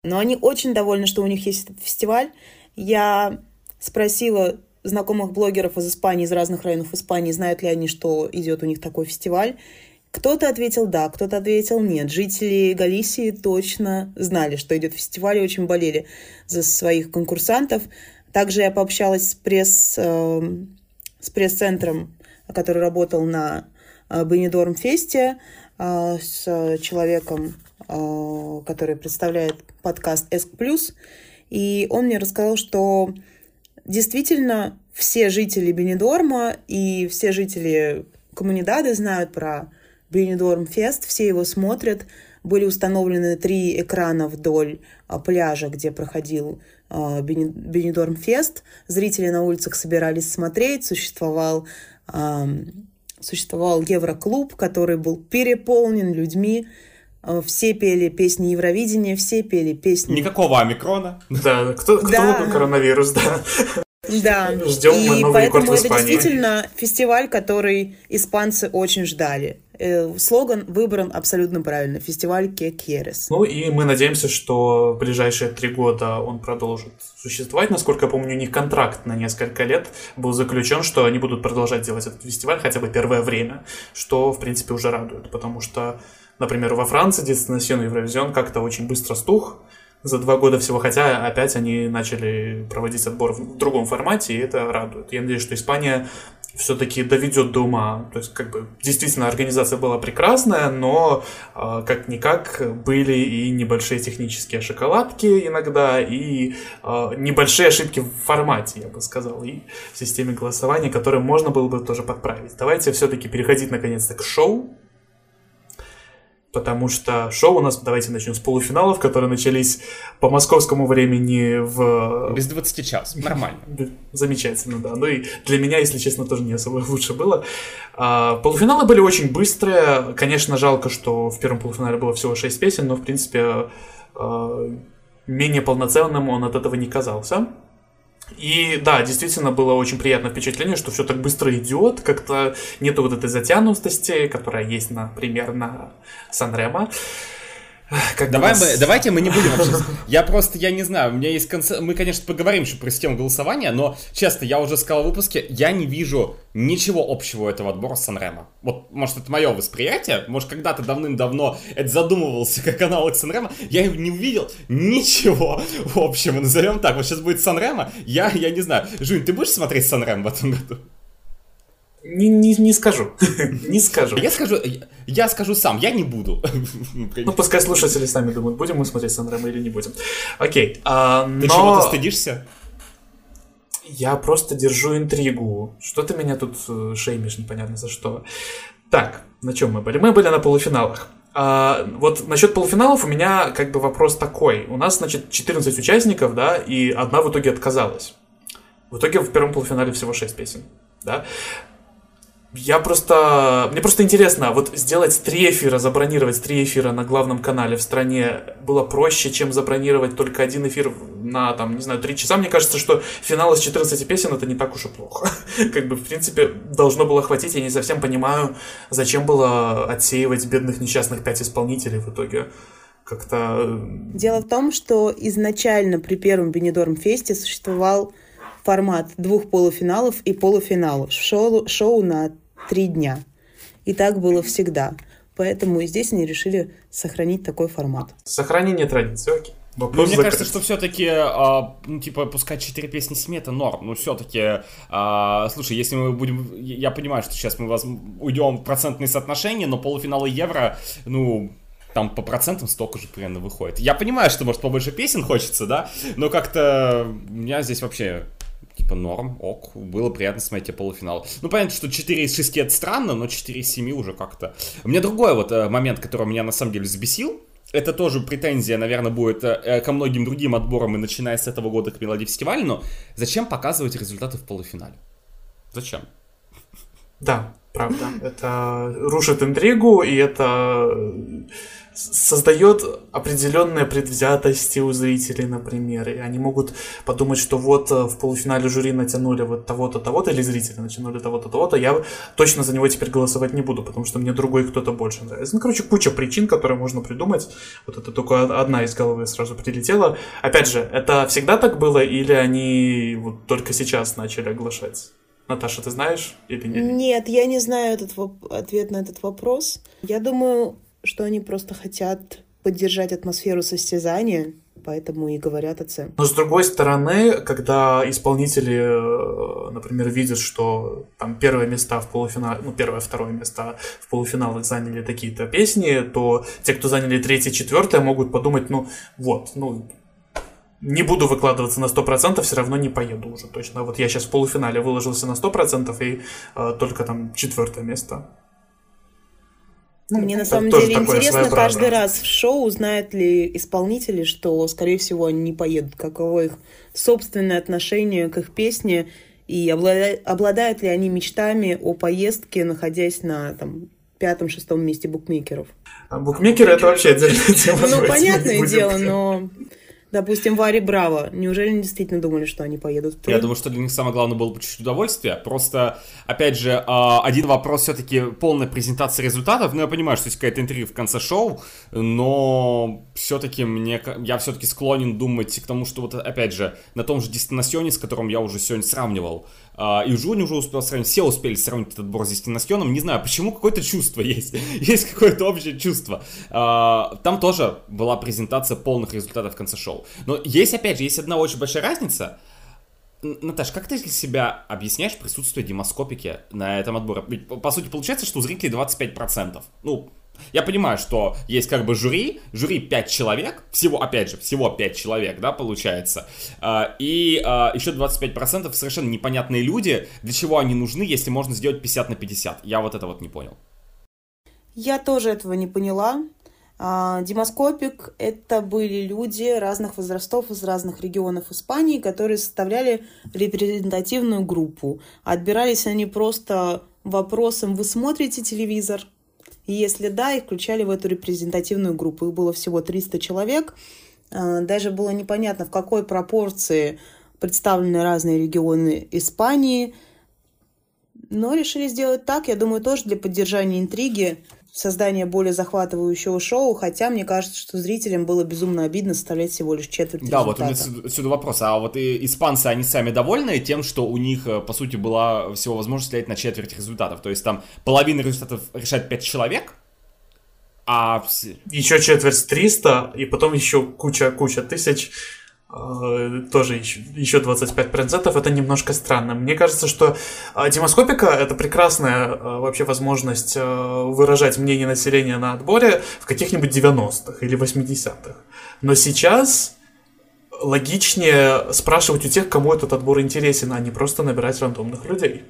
Но они очень довольны, что у них есть этот фестиваль. Я спросила знакомых блогеров из Испании, из разных районов Испании, знают ли они, что идет у них такой фестиваль. Кто-то ответил да, кто-то ответил нет. Жители Галисии точно знали, что идет фестиваль, и очень болели за своих конкурсантов. Также я пообщалась с, пресс, э, с пресс-центром, который работал на э, Бенедорм Фесте, э, с человеком, э, который представляет подкаст «Эск Плюс», и он мне рассказал, что действительно все жители Бенедорма и все жители Коммунидады знают про Бенедорм Фест, все его смотрят. Были установлены три экрана вдоль а, пляжа, где проходил а, Бенедорм Фест. Зрители на улицах собирались смотреть. Существовал, существовал Евроклуб, который был переполнен людьми. Все пели песни Евровидения, все пели песни... Никакого омикрона. *laughs* Да, кто, кто да. коронавирус, да. Да, Ждем и новый поэтому это действительно фестиваль, который испанцы очень ждали. Э, слоган выбран абсолютно правильно. Фестиваль Кекерес. Ну и мы надеемся, что в ближайшие три года он продолжит существовать. Насколько я помню, у них контракт на несколько лет был заключен, что они будут продолжать делать этот фестиваль хотя бы первое время, что, в принципе, уже радует, потому что, например, во Франции Destination Евровизион как-то очень быстро стух, за два года всего, хотя опять они начали проводить отбор в другом формате, и это радует. Я надеюсь, что Испания все-таки доведет до ума. То есть, как бы, действительно, организация была прекрасная, но э, как-никак были и небольшие технические шоколадки иногда, и э, небольшие ошибки в формате, я бы сказал, и в системе голосования, которые можно было бы тоже подправить. Давайте все-таки переходить наконец-то к шоу потому что шоу у нас, давайте начнем с полуфиналов, которые начались по московскому времени в... Без 20 час, нормально. *laughs* Замечательно, да. Ну и для меня, если честно, тоже не особо лучше было. А, полуфиналы были очень быстрые. Конечно, жалко, что в первом полуфинале было всего 6 песен, но, в принципе, а, менее полноценным он от этого не казался. И да, действительно было очень приятное впечатление, что все так быстро идет, как-то нету вот этой затянутости, которая есть, например, на Санремо. Как Давай нас... мы, давайте мы не будем вообще... *laughs* Я просто, я не знаю, у меня есть конце... Мы, конечно, поговорим еще про систему голосования, но, честно, я уже сказал в выпуске, я не вижу ничего общего у этого отбора с Санрема. Вот, может, это мое восприятие, может, когда-то давным-давно это задумывался как аналог Санрема, я не увидел ничего *laughs* общего, назовем так. Вот сейчас будет Санрема, я, я не знаю. Жунь, ты будешь смотреть Санрем в этом году? Не, не, не скажу. *laughs* не скажу. Я скажу, я скажу сам, я не буду. ну, пускай слушатели сами думают, будем мы смотреть Санремо или не будем. Окей. А, Ты чего-то стыдишься? Я просто держу интригу. Что ты меня тут э, шеймишь непонятно за что. Так, на чем мы были? Мы были на полуфиналах. А, вот насчет полуфиналов у меня как бы вопрос такой. У нас, значит, 14 участников, да, и одна в итоге отказалась. В итоге в первом полуфинале всего 6 песен, да. Я просто... Мне просто интересно, вот сделать три эфира, забронировать три эфира на главном канале в стране было проще, чем забронировать только один эфир на, там, не знаю, три часа. Мне кажется, что финал из 14 песен это не так уж и плохо. *laughs* Как бы, в принципе, должно было хватить. Я не совсем понимаю, зачем было отсеивать бедных несчастных пять исполнителей в итоге как-то... Э, Дело в том, что изначально при первом Бенедорм Фесте существовал формат двух полуфиналов и полуфиналов. Шоу, шоу на три дня. И так было всегда. Поэтому и здесь они решили сохранить такой формат. Сохранение традиции, окей. Ну, мне закрыт. кажется, что все-таки, а, ну, типа, пускать 4 песни семи это норм. Ну, все-таки, а, слушай, если мы будем... Я понимаю, что сейчас мы воз... уйдем в процентные соотношения, но полуфиналы Евро, ну, там по процентам столько же примерно выходит. Я понимаю, что, может, побольше песен хочется, да, но как-то у меня здесь вообще типа норм, ок, было приятно смотреть тебе полуфинал. Ну, понятно, что 4 из 6 это странно, но 4 из 7 уже как-то... У меня другой вот э, момент, который меня на самом деле взбесил, это тоже претензия, наверное, будет э, ко многим другим отборам и начиная с этого года к Мелодии фестиваля, но зачем показывать результаты в полуфинале? Зачем? Да, правда. Это рушит интригу, и это создает определенные предвзятости у зрителей, например. И они могут подумать, что вот э, в полуфинале жюри натянули вот того-то, того-то, или зрители натянули того-то, того-то, я точно за него теперь голосовать не буду, потому что мне другой кто-то больше нравится. Ну, короче, куча причин, которые можно придумать. Вот это только одна из головы сразу прилетела. Опять же, это всегда так было, или они вот только сейчас начали оглашать? Наташа, ты знаешь или нет? Нет, я не знаю этот ответ на этот вопрос. Я думаю, что они просто хотят поддержать атмосферу состязания, поэтому и говорят о цене. Но с другой стороны, когда исполнители, э, например, видят, что там первые места в полуфинале, ну, первое, второе места в полуфиналах заняли такие-то песни, то те, кто заняли третье, четвертое, могут подумать, ну, вот, ну, не буду выкладываться на 100%, все равно не поеду уже точно. Вот я сейчас в полуфинале выложился на 100% и э, только там четвертое место. Ну, Мне на самом деле интересно каждый раз в шоу, знают ли исполнители, что, скорее всего, они не поедут, каково их собственное отношение к их песне, и обладают ли они мечтами о поездке, находясь на там, пятом-шестом месте букмекеров. А букмекеры это вообще отдельная *laughs* тема. Ну, понятное дело, *laughs* но Допустим, Вари Браво. Неужели они действительно думали, что они поедут Я думаю, что для них самое главное было получить удовольствие. Просто, опять же, а, один вопрос все-таки полная презентация результатов. Ну, я понимаю, что есть какая-то интрига в конце шоу, но все-таки мне, я все-таки склонен думать к тому, что вот, опять же, на том же Дестинационе, с которым я уже сегодня сравнивал, и Жуни уже успел сравнить, все успели сравнить этот отбор с Дестинасьоном, не знаю, почему какое-то чувство *laughs* есть, есть какое-то общее чувство. Uh, там тоже была презентация полных результатов в конце шоу. Но есть, опять же, есть одна очень большая разница, Наташ, как ты для себя объясняешь присутствие демоскопики на этом отборе? по сути, получается, что у зрителей 25%. Ну, я понимаю, что есть как бы жюри, жюри 5 человек, всего, опять же, всего 5 человек, да, получается, а, и а, еще 25% совершенно непонятные люди, для чего они нужны, если можно сделать 50 на 50. Я вот это вот не понял. Я тоже этого не поняла. А, демоскопик — это были люди разных возрастов из разных регионов Испании, которые составляли репрезентативную группу. Отбирались они просто вопросом «Вы смотрите телевизор?» И если да, их включали в эту репрезентативную группу. Их было всего 300 человек. А, даже было непонятно, в какой пропорции представлены разные регионы Испании. Но решили сделать так, я думаю, тоже для поддержания интриги. Создание более захватывающего шоу, хотя мне кажется, что зрителям было безумно обидно составлять всего лишь четверть Да, результата. вот у меня отсюда вопрос. А вот и испанцы, они сами довольны тем, что у них, э, по сути, была всего возможность влиять на четверть результатов? То есть там половина результатов решает 5 человек, а... Еще четверть 300, и потом еще куча-куча тысяч тоже еще, еще 25%, это немножко странно. Мне кажется, что э, демоскопика — это прекрасная э, вообще возможность выражать мнение населения на отборе в каких-нибудь 90-х или 80-х. Но сейчас логичнее спрашивать у тех, кому этот отбор интересен, а не просто набирать рандомных людей.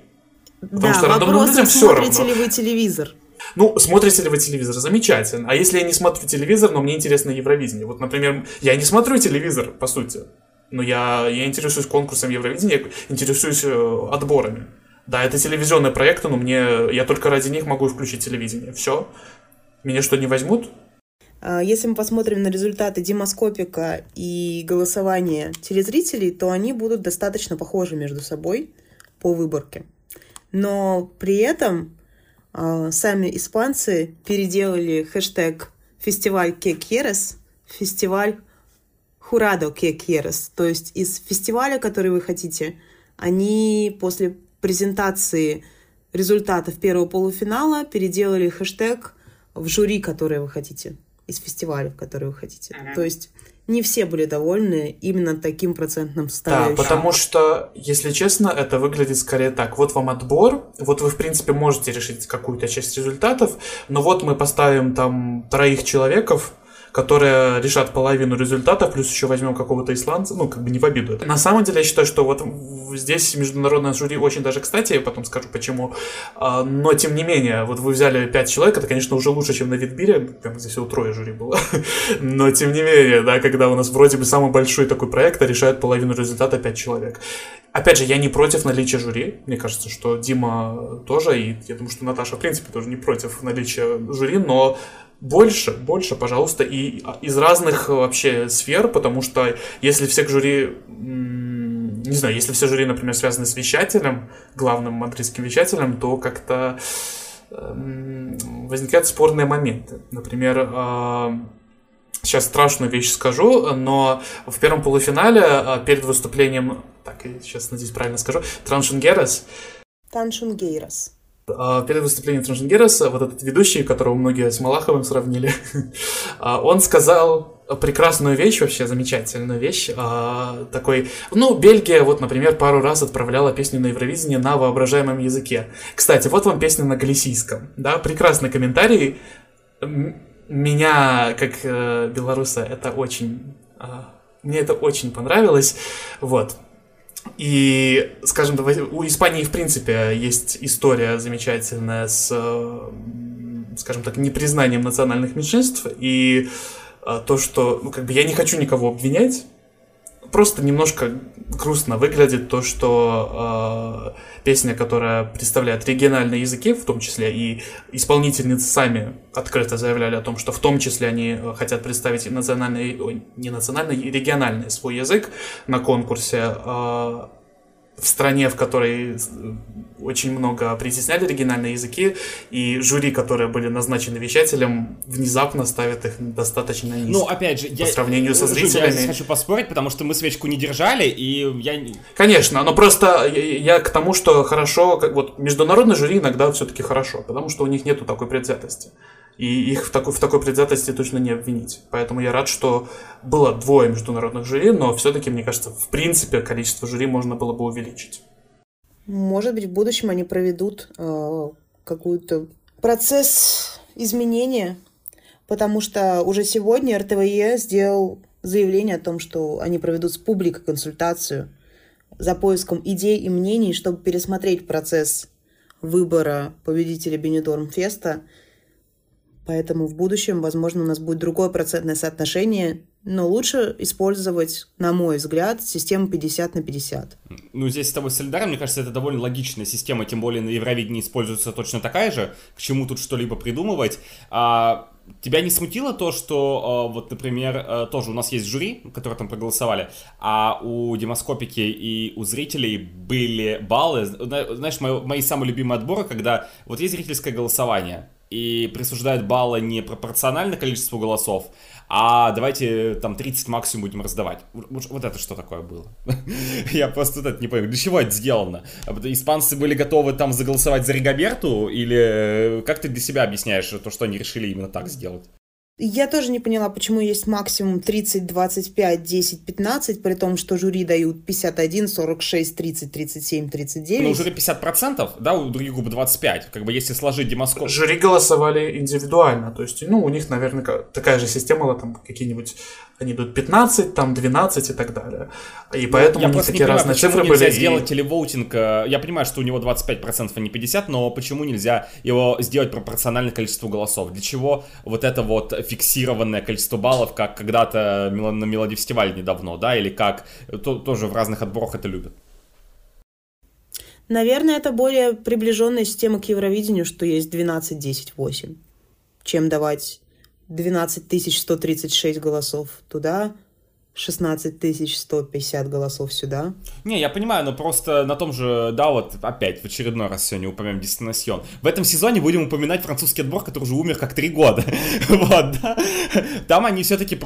Потому да, что рандомным людям все равно. ли вы телевизор? Ну, смотрите ли вы телевизор? Замечательно. А если я не смотрю телевизор, но мне интересно Евровидение? Вот, например, я не смотрю телевизор, по сути. Но я, я интересуюсь конкурсом Евровидения, интересуюсь э, отборами. Да, это телевизионные проекты, но мне я только ради них могу включить телевидение. Все. Меня что, не возьмут? А, если мы посмотрим на результаты демоскопика и голосования телезрителей, то они будут достаточно похожи между собой по выборке. Но при этом сами испанцы переделали хэштег фестиваль Кекерес фестиваль Хурадо Кекерес. То есть из фестиваля, который вы хотите, они после презентации результатов первого полуфинала переделали хэштег в жюри, которое вы хотите, из фестиваля, в который вы хотите. Mm-hmm. То есть не все были довольны именно таким процентным составляющим. Да, потому что, если честно, это выглядит скорее так. Вот вам отбор, вот вы, в принципе, можете решить какую-то часть результатов, но вот мы поставим там троих человеков, которые решат половину результата, плюс еще возьмем какого-то исландца, ну, как бы не в обиду. На самом деле, я считаю, что вот здесь международное жюри очень даже кстати, я потом скажу почему, а, но тем не менее, вот вы взяли пять человек, это, конечно, уже лучше, чем на Витбире, там здесь всего трое жюри было, *laughs* но тем не менее, да, когда у нас вроде бы самый большой такой проект, а решает половину результата пять человек. Опять же, я не против наличия жюри. Мне кажется, что Дима тоже, и я думаю, что Наташа, в принципе, тоже не против наличия жюри, но больше, больше, пожалуйста, и из разных вообще сфер, потому что если все жюри, не знаю, если все жюри, например, связаны с вещателем, главным мадридским вещателем, то как-то возникают спорные моменты. Например, сейчас страшную вещь скажу, но в первом полуфинале а, перед выступлением, так, сейчас надеюсь правильно скажу, Траншунгерас. Траншунгерас. А, перед выступлением Траншенгераса, вот этот ведущий, которого многие с Малаховым сравнили, *laughs* а, он сказал прекрасную вещь, вообще замечательную вещь, а, такой, ну, Бельгия, вот, например, пару раз отправляла песню на Евровидение на воображаемом языке. Кстати, вот вам песня на галисийском, да, прекрасный комментарий, меня, как э, белоруса, это очень, мне это очень понравилось, вот, и, скажем, у Испании, в принципе, есть история замечательная с, скажем так, непризнанием национальных меньшинств. И а, то, что, ну, как бы я не хочу никого обвинять, просто немножко грустно выглядит то, что э, песня, которая представляет региональные языки, в том числе и исполнительницы сами открыто заявляли о том, что в том числе они э, хотят представить национальный, не национальный, региональный свой язык на конкурсе. Э, в стране, в которой очень много притесняли оригинальные языки, и жюри, которые были назначены вещателем, внезапно ставят их достаточно низко. Ну, опять же, по я... сравнению со зрителями. Я здесь хочу поспорить, потому что мы свечку не держали, и я... Конечно, но просто я, я к тому, что хорошо, как вот международное жюри иногда все-таки хорошо, потому что у них нету такой предвзятости и их в такой, в такой предвзятости точно не обвинить. Поэтому я рад, что было двое международных жюри, но все-таки, мне кажется, в принципе, количество жюри можно было бы увеличить. Может быть, в будущем они проведут э, какой-то процесс изменения, потому что уже сегодня РТВЕ сделал заявление о том, что они проведут с публикой консультацию за поиском идей и мнений, чтобы пересмотреть процесс выбора победителя Бенедорм Феста – Поэтому в будущем, возможно, у нас будет другое процентное соотношение, но лучше использовать, на мой взгляд, систему 50 на 50. Ну, здесь с тобой солидарен, мне кажется, это довольно логичная система, тем более на Евровидении используется точно такая же, к чему тут что-либо придумывать. А, тебя не смутило то, что, а, вот, например, а, тоже у нас есть жюри, которые там проголосовали, а у демоскопики и у зрителей были баллы. Знаешь, мои, мои самые любимые отборы, когда вот есть зрительское голосование, и присуждают баллы не пропорционально количеству голосов, а давайте там 30 максимум будем раздавать. Вот это что такое было? *laughs* Я просто вот это не понял. Для чего это сделано? Испанцы были готовы там заголосовать за Ригаберту? Или как ты для себя объясняешь то, что они решили именно так сделать? Я тоже не поняла, почему есть максимум 30, 25, 10, 15, при том, что жюри дают 51, 46, 30, 37, 39. Ну, жюри 50%, да, у других групп 25. Как бы если сложить демоскоп... Жюри голосовали индивидуально, то есть, ну, у них, наверное, такая же система, там, какие-нибудь они идут 15, там 12 и так далее. И поэтому я у них такие разные цифры были. нельзя сделать телевоутинг, э, я понимаю, что у него 25%, а не 50%, но почему нельзя его сделать пропорционально количеству голосов? Для чего вот это вот фиксированное количество баллов, как когда-то на Мелоди фестивале недавно, да, или как то, тоже в разных отборах это любят? Наверное, это более приближенная система к Евровидению, что есть 12, 10, 8, чем давать 12 136 голосов туда, 16 150 голосов сюда. Не, я понимаю, но просто на том же, да, вот опять в очередной раз сегодня упомянем Дестинасьон. В этом сезоне будем упоминать французский отбор, который уже умер как три года. *laughs* вот, да. Там они все-таки...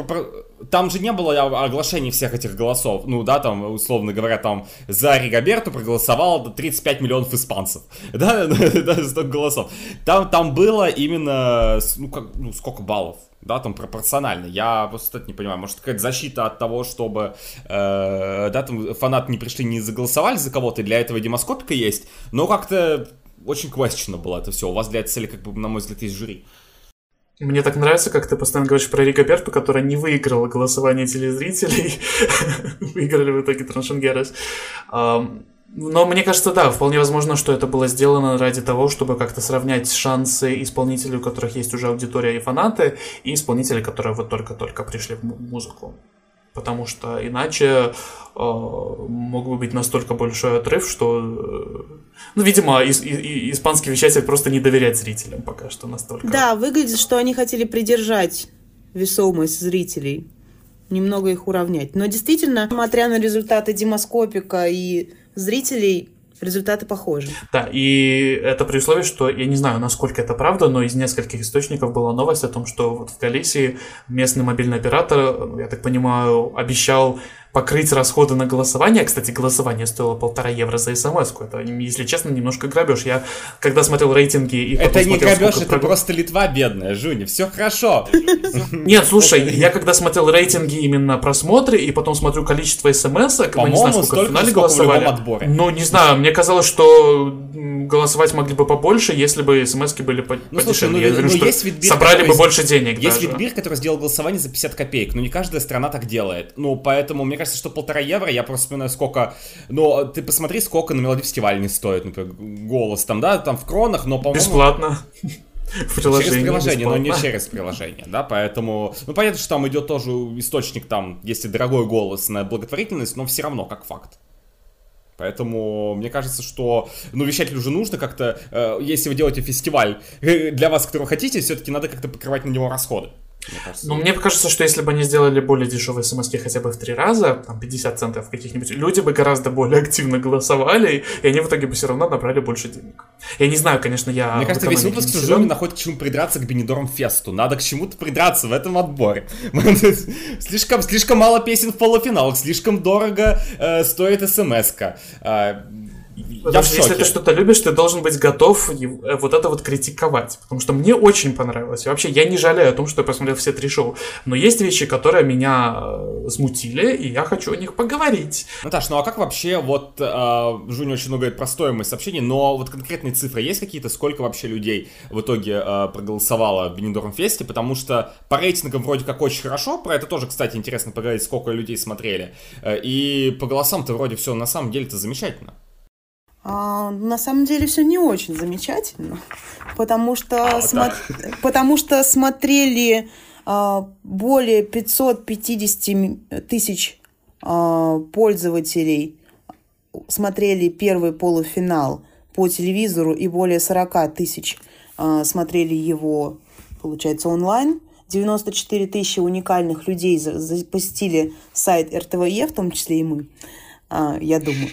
Там же не было оглашений всех этих голосов. Ну, да, там, условно говоря, там за Ригаберту проголосовало 35 миллионов испанцев. *laughs* Да, *laughs* столько голосов. Там, там было именно, ну, как, ну, сколько баллов? Да, там пропорционально. Я просто это не понимаю. Может, какая-то защита от того, чтобы, э, да, там фанаты не пришли, не заголосовали за кого-то, для этого демоскопика есть, но как-то очень questionable было это все. У вас для этой цели, как бы, на мой взгляд, есть жюри. Мне так нравится, как ты постоянно говоришь про Рига Берту, которая не выиграла голосование телезрителей. *laughs* Выиграли в итоге Траншенгерес. Но мне кажется, да, вполне возможно, что это было сделано ради того, чтобы как-то сравнять шансы исполнителей, у которых есть уже аудитория и фанаты, и исполнителей, которые вот только-только пришли в музыку. Потому что иначе э, мог бы быть настолько большой отрыв, что, э, ну, видимо, и, и, испанский вещатель просто не доверяет зрителям пока что настолько. Да, выглядит, что они хотели придержать весомость зрителей, немного их уравнять. Но действительно, смотря на результаты демоскопика и зрителей результаты похожи. Да, и это при условии, что я не знаю, насколько это правда, но из нескольких источников была новость о том, что вот в Галисии местный мобильный оператор, я так понимаю, обещал покрыть расходы на голосование. Кстати, голосование стоило полтора евро за смс -ку. Это, если честно, немножко грабеж. Я, когда смотрел рейтинги и Это не грабеж, это проб... просто Литва бедная, Жуни, все хорошо. Нет, слушай, я когда смотрел рейтинги именно просмотры, и потом смотрю количество смс не знаю, сколько в финале голосовали. Ну, не знаю, мне казалось, что голосовать могли бы побольше, если бы смс были по ну, слушай, ну, я говорю, ну, что есть Витбир, собрали бы больше денег Есть Витбир, который сделал голосование за 50 копеек, но не каждая страна так делает. Ну, поэтому, мне кажется, что полтора евро, я просто вспоминаю, сколько... Ну, ты посмотри, сколько на мелодии фестивале не стоит, например, голос там, да, там в кронах, но, по-моему... Бесплатно. *laughs* В через приложение, но не через приложение, да, поэтому, ну, понятно, что там идет тоже источник, там, если дорогой голос на благотворительность, но все равно, как факт. Поэтому мне кажется, что ну, вещателю уже нужно как-то, э, если вы делаете фестиваль э, для вас, который хотите, все-таки надо как-то покрывать на него расходы. Мне кажется. Ну, мне кажется, что если бы они сделали более дешевые смс хотя бы в три раза, там 50 центов каких-нибудь, люди бы гораздо более активно голосовали, и они в итоге бы все равно набрали больше денег. Я не знаю, конечно, я... Мне кажется, весь выпуск уже находит к чему придраться к Бенедорм Фесту. Надо к чему-то придраться в этом отборе. *laughs* слишком, слишком мало песен в полуфиналах, слишком дорого э, стоит смс-ка. Э, Потому что если ты что-то любишь, ты должен быть готов э, вот это вот критиковать. Потому что мне очень понравилось. И вообще, я не жалею о том, что я посмотрел все три шоу. Но есть вещи, которые меня э, смутили, и я хочу о них поговорить. Наташ, ну а как вообще, вот, э, Жуня очень много говорит про стоимость сообщений, но вот конкретные цифры есть какие-то? Сколько вообще людей в итоге э, проголосовало в Бенедорм Фесте? Потому что по рейтингам вроде как очень хорошо, про это тоже, кстати, интересно поговорить, сколько людей смотрели. Э, и по голосам-то вроде все на самом деле-то замечательно. А, на самом деле все не очень замечательно, потому что, а, смо... потому что смотрели а, более 550 тысяч а, пользователей, смотрели первый полуфинал по телевизору и более 40 тысяч а, смотрели его, получается, онлайн. 94 тысячи уникальных людей запустили сайт РТВЕ, в том числе и мы, я думаю.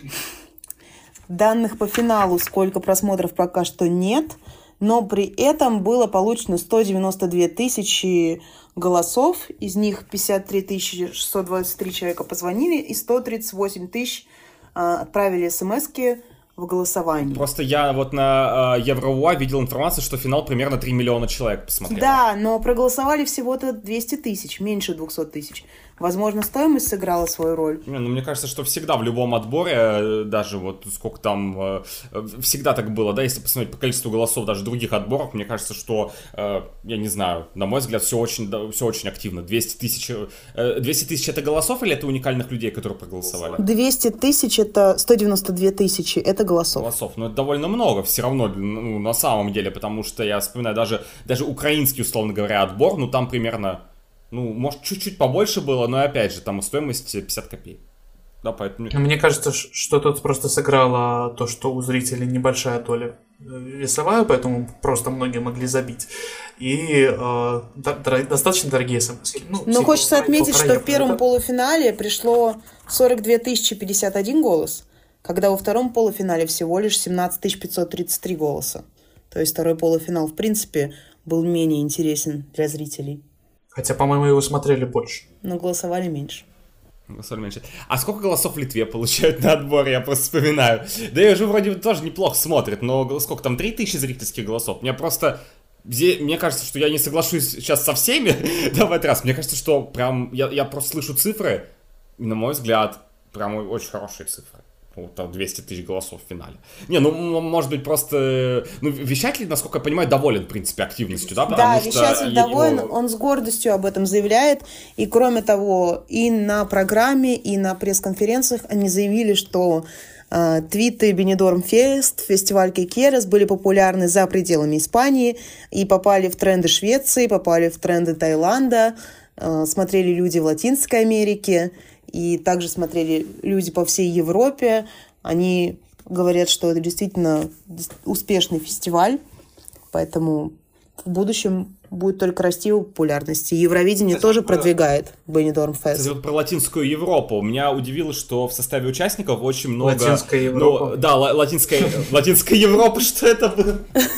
Данных по финалу, сколько просмотров пока что нет, но при этом было получено 192 тысячи голосов, из них 53 623 человека позвонили и 138 тысяч а, отправили смс-ки в голосовании. Просто я вот на э, Евроуа видел информацию, что финал примерно 3 миллиона человек посмотрел. Да, но проголосовали всего-то 200 тысяч, меньше 200 тысяч. Возможно, стоимость сыграла свою роль. Не, ну, мне кажется, что всегда в любом отборе, э, даже вот сколько там, э, всегда так было, да, если посмотреть по количеству голосов даже других отборов, мне кажется, что, э, я не знаю, на мой взгляд, все очень, все очень активно. 200 тысяч, 200 тысяч это голосов или это уникальных людей, которые проголосовали? 200 тысяч это 192 тысячи, это голосов. Голосов, но это довольно много все равно, ну, на самом деле, потому что я вспоминаю даже, даже украинский, условно говоря, отбор, ну, там примерно ну, может, чуть-чуть побольше было, но опять же, там стоимость 50 копеек. Да, поэтому... Мне кажется, что тут просто сыграло то, что у зрителей небольшая доля э, весовая, поэтому просто многие могли забить. И э, достаточно дорогие смс. Ну, Но хочется отметить, что в первом это... полуфинале пришло 42 051 голос, когда во втором полуфинале всего лишь 17 533 голоса. То есть второй полуфинал, в принципе, был менее интересен для зрителей. Хотя, по-моему, его смотрели больше. Но голосовали меньше. Голосовали меньше. А сколько голосов в Литве получают на отборе, я просто вспоминаю. Да я уже вроде тоже неплохо смотрит, но сколько там, 3000 зрительских голосов? Мне просто... Мне кажется, что я не соглашусь сейчас со всеми, *laughs* да, в этот раз. Мне кажется, что прям... Я, я просто слышу цифры, и, на мой взгляд, прям очень хорошие цифры вот там 200 тысяч голосов в финале. Не, ну, может быть, просто... Ну, вещатель, насколько я понимаю, доволен, в принципе, активностью, да? Потому да, что вещатель его... доволен, он с гордостью об этом заявляет. И, кроме того, и на программе, и на пресс-конференциях они заявили, что э, твиты Бенедорм Фест, фестиваль Кекерес были популярны за пределами Испании и попали в тренды Швеции, попали в тренды Таиланда, э, смотрели люди в Латинской Америке и также смотрели люди по всей Европе. Они говорят, что это действительно успешный фестиваль, поэтому в будущем будет только расти его популярность. И Евровидение тоже про... продвигает Benidorm Fest. Кстати, вот про Латинскую Европу. Меня удивило, что в составе участников очень много... Латинская ну, Европа. Ну, да, латинская, *laughs* латинская Европа, что это было? *laughs*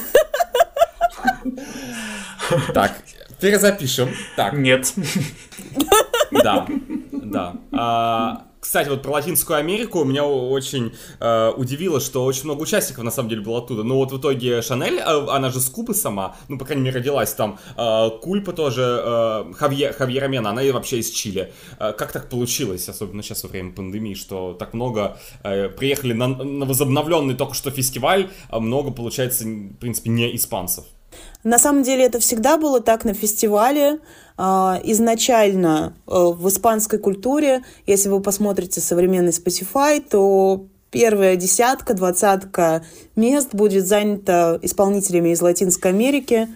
Так, перезапишем. Так. Нет. *laughs* Да. Да. А, кстати, вот про Латинскую Америку меня очень э, удивило, что очень много участников на самом деле было оттуда. Но вот в итоге Шанель, э, она же с Кубы сама, ну, по крайней мере, родилась там. Э, Кульпа тоже, э, Хавье, Хавьера Мена, она и вообще из Чили. Э, как так получилось, особенно сейчас во время пандемии, что так много э, приехали на, на возобновленный только что фестиваль, а много, получается, в принципе, не испанцев? На самом деле это всегда было так на фестивале. А, изначально э, в испанской культуре, если вы посмотрите современный Spotify, то первая десятка, двадцатка мест будет занята исполнителями из Латинской Америки,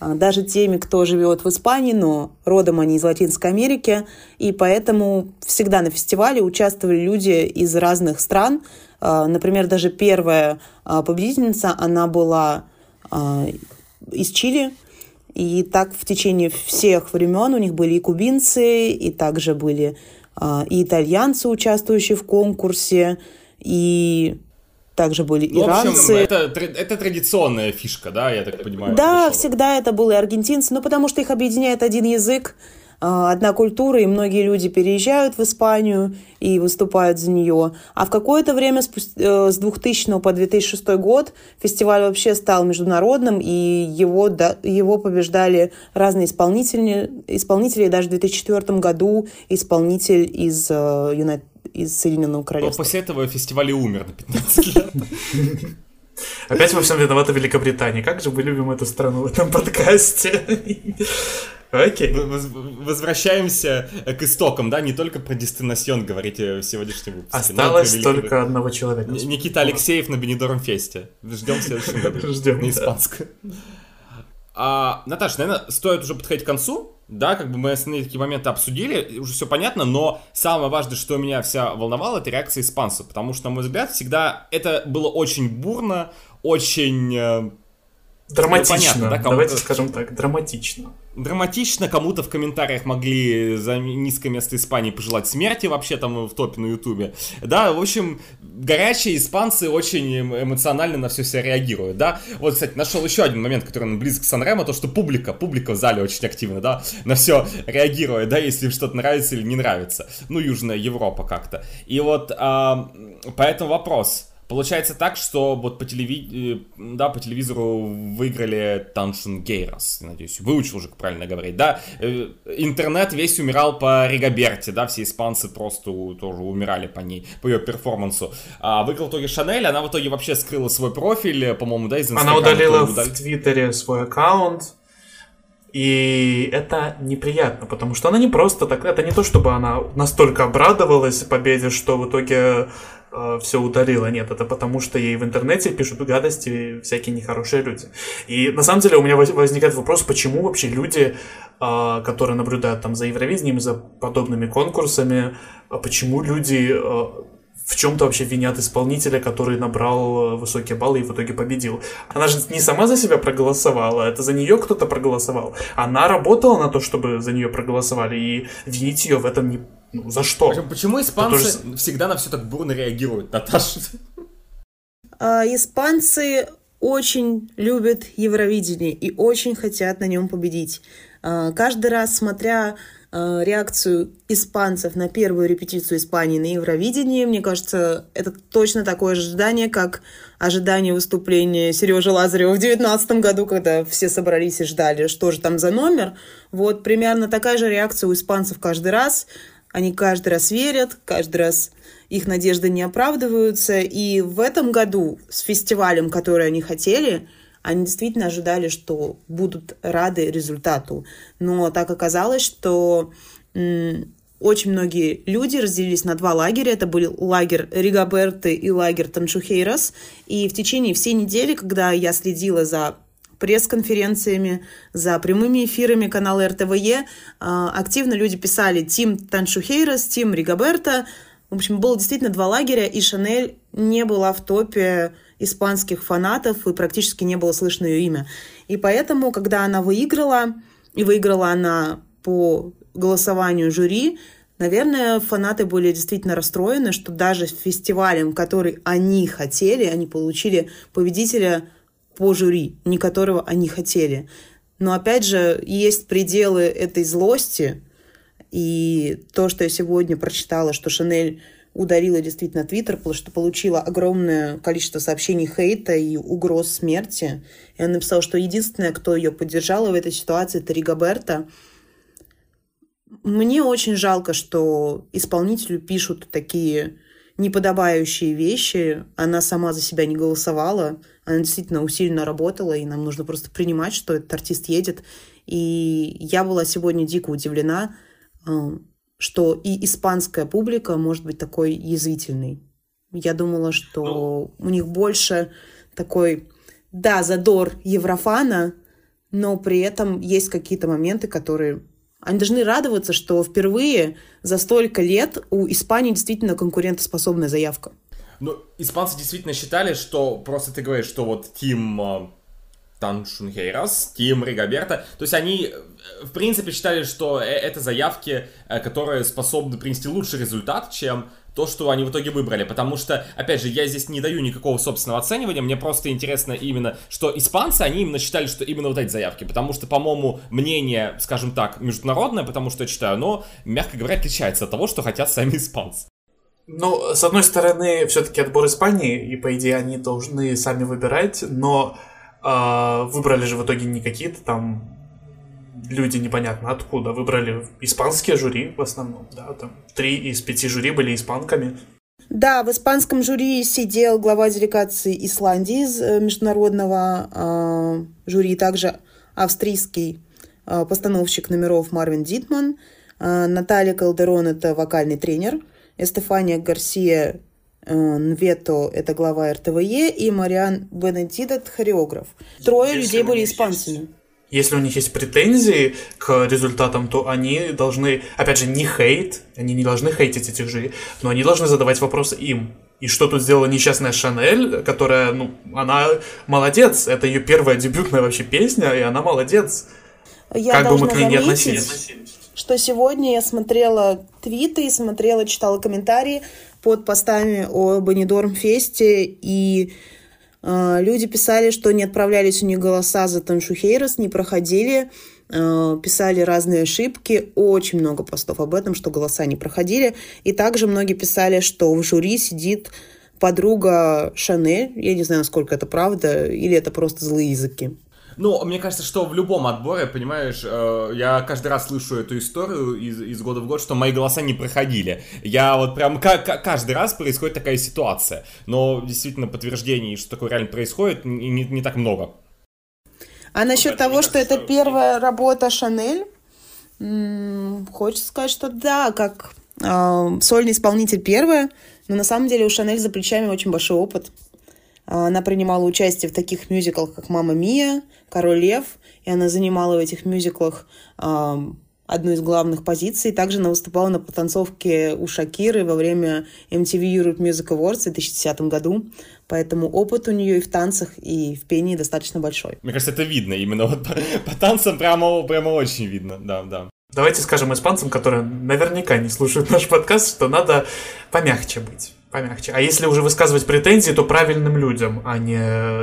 а, даже теми, кто живет в Испании, но родом они из Латинской Америки, и поэтому всегда на фестивале участвовали люди из разных стран. А, например, даже первая победительница, она была из Чили. И так в течение всех времен у них были и кубинцы, и также были а, и итальянцы, участвующие в конкурсе, и также были ну, иранцы. В общем, это, это традиционная фишка, да, я так понимаю? Да, всегда это были аргентинцы, ну потому что их объединяет один язык, одна культура, и многие люди переезжают в Испанию и выступают за нее. А в какое-то время э, с 2000 по 2006 год фестиваль вообще стал международным, и его, его побеждали разные исполнители, исполнители. Даже в 2004 году исполнитель из, э, из Соединенного Королевства. После этого фестиваль и умер на 15 лет. Опять во всем виновата Великобритания. Как же мы любим эту страну в этом подкасте. Окей. Возвращаемся к истокам, да, не только про дестинасьон говорите в сегодняшнем выпуске. Осталось только одного человека. Никита Алексеев на Бенедором Фесте. Ждем в следующем году. *laughs* Ждем. На испанском. А, Наташа, наверное, стоит уже подходить к концу. Да, как бы мы основные такие моменты обсудили, уже все понятно, но самое важное, что меня вся волновало, это реакция испанцев, потому что, на мой взгляд, всегда это было очень бурно, очень э, Драматично, ну, понятно, да, давайте скажем так, драматично. Драматично, кому-то в комментариях могли за низкое место Испании пожелать смерти вообще там в топе на ютубе. Да, в общем, горячие испанцы очень эмоционально на все себя реагируют, да. Вот, кстати, нашел еще один момент, который близок к Санремо, то, что публика, публика в зале очень активно, да, на все реагирует, да, если им что-то нравится или не нравится. Ну, Южная Европа как-то. И вот, а, поэтому вопрос, Получается так, что вот по, телеви... Э, да, по телевизору выиграли Таншин Гейрос, надеюсь, выучил уже, правильно говорить, да. Э, интернет весь умирал по Ригаберте, да, все испанцы просто тоже умирали по ней, по ее перформансу. А выиграл в итоге Шанель, она в итоге вообще скрыла свой профиль, по-моему, да, из Инстаграма. Она удалила удал... в Твиттере свой аккаунт, и это неприятно, потому что она не просто так, это не то, чтобы она настолько обрадовалась победе, что в итоге э, все ударила. Нет, это потому что ей в интернете пишут гадости всякие нехорошие люди. И на самом деле у меня возникает вопрос, почему вообще люди, э, которые наблюдают там за Евровидением, за подобными конкурсами, э, почему люди э, в чем-то вообще винят исполнителя, который набрал э, высокие баллы и в итоге победил. Она же не сама за себя проголосовала, это за нее кто-то проголосовал. Она работала на то, чтобы за нее проголосовали, и винить ее в этом не... Ну, за что? Почему испанцы тоже... всегда на все так бурно реагируют, Наташа? А, испанцы очень любят Евровидение и очень хотят на нем победить. А, каждый раз, смотря Э, реакцию испанцев на первую репетицию Испании на Евровидении. Мне кажется, это точно такое ожидание, как ожидание выступления Сережи Лазарева в 2019 году, когда все собрались и ждали, что же там за номер. Вот примерно такая же реакция у испанцев каждый раз. Они каждый раз верят, каждый раз их надежды не оправдываются. И в этом году с фестивалем, который они хотели, они действительно ожидали, что будут рады результату. Но так оказалось, что очень многие люди разделились на два лагеря. Это был лагерь Ригаберты и лагерь Таншухейрос. И в течение всей недели, когда я следила за пресс-конференциями, за прямыми эфирами канала РТВЕ, а, активно люди писали «Тим Таншухейрос», «Тим Ригаберта». В общем, было действительно два лагеря, и Шанель не была в топе испанских фанатов, и практически не было слышно ее имя. И поэтому, когда она выиграла, и выиграла она по голосованию жюри, наверное, фанаты были действительно расстроены, что даже с фестивалем, который они хотели, они получили победителя по жюри, не которого они хотели. Но опять же, есть пределы этой злости, и то, что я сегодня прочитала, что Шанель ударила действительно Твиттер, потому что получила огромное количество сообщений хейта и угроз смерти. И она написала, что единственное, кто ее поддержала в этой ситуации, это Ригаберта. Мне очень жалко, что исполнителю пишут такие неподобающие вещи. Она сама за себя не голосовала. Она действительно усиленно работала, и нам нужно просто принимать, что этот артист едет. И я была сегодня дико удивлена, что и испанская публика может быть такой язвительной. Я думала, что ну, у них больше такой, да, задор еврофана, но при этом есть какие-то моменты, которые... Они должны радоваться, что впервые за столько лет у Испании действительно конкурентоспособная заявка. Ну, испанцы действительно считали, что просто ты говоришь, что вот Тим а, Таншунхейрас, Тим Ригаберта. То есть они, э, в принципе, считали, что э, это заявки, э, которые способны принести лучший результат, чем то, что они в итоге выбрали. Потому что, опять же, я здесь не даю никакого собственного оценивания, мне просто интересно именно, что испанцы, они именно считали, что именно вот эти заявки. Потому что, по-моему, мнение, скажем так, международное, потому что я читаю, но, мягко говоря, отличается от того, что хотят сами испанцы. Ну, с одной стороны, все-таки отбор Испании, и, по идее, они должны сами выбирать, но а, выбрали же в итоге не какие-то там люди непонятно откуда. Выбрали испанские жюри в основном, да, там три из пяти жюри были испанками. Да, в испанском жюри сидел глава делегации Исландии из э, международного э, жюри, также австрийский э, постановщик номеров Марвин Дитман, э, Наталья Калдерон – это вокальный тренер, Эстефания Гарсия Э, Нвето – это глава РТВЕ, и Мариан Бенедидет – хореограф. Трое Если людей были испанцами. Если у них есть претензии к результатам, то они должны, опять же, не хейт, они не должны хейтить этих жюри, но они должны задавать вопросы им. И что тут сделала несчастная Шанель, которая, ну, она молодец. Это ее первая дебютная вообще песня, и она молодец. Я как бы мы к ней не относились. Что сегодня я смотрела твиты, смотрела, читала комментарии под постами о Бенедорм Фесте, и люди писали, что не отправлялись у них голоса за Таншухейрос, не проходили, э, писали разные ошибки, очень много постов об этом, что голоса не проходили, и также многие писали, что в жюри сидит подруга Шанель, я не знаю, насколько это правда, или это просто злые языки. Ну, мне кажется, что в любом отборе, понимаешь, э, я каждый раз слышу эту историю из, из года в год, что мои голоса не проходили. Я вот прям каждый раз происходит такая ситуация. Но действительно подтверждений, что такое реально происходит, не, не так много. А насчет ну, того, что это первая работа Шанель, хочется сказать, что да, как э, сольный исполнитель первая, но на самом деле у Шанель за плечами очень большой опыт. Она принимала участие в таких мюзиклах, как «Мама Мия», «Король Лев», и она занимала в этих мюзиклах э, одну из главных позиций. Также она выступала на потанцовке у Шакиры во время MTV Europe Music Awards в 2010 году. Поэтому опыт у нее и в танцах, и в пении достаточно большой. Мне кажется, это видно. Именно вот по, по танцам прямо, прямо очень видно. Да, да. Давайте скажем испанцам, которые наверняка не слушают наш подкаст, что надо помягче быть помягче. А если уже высказывать претензии, то правильным людям, а не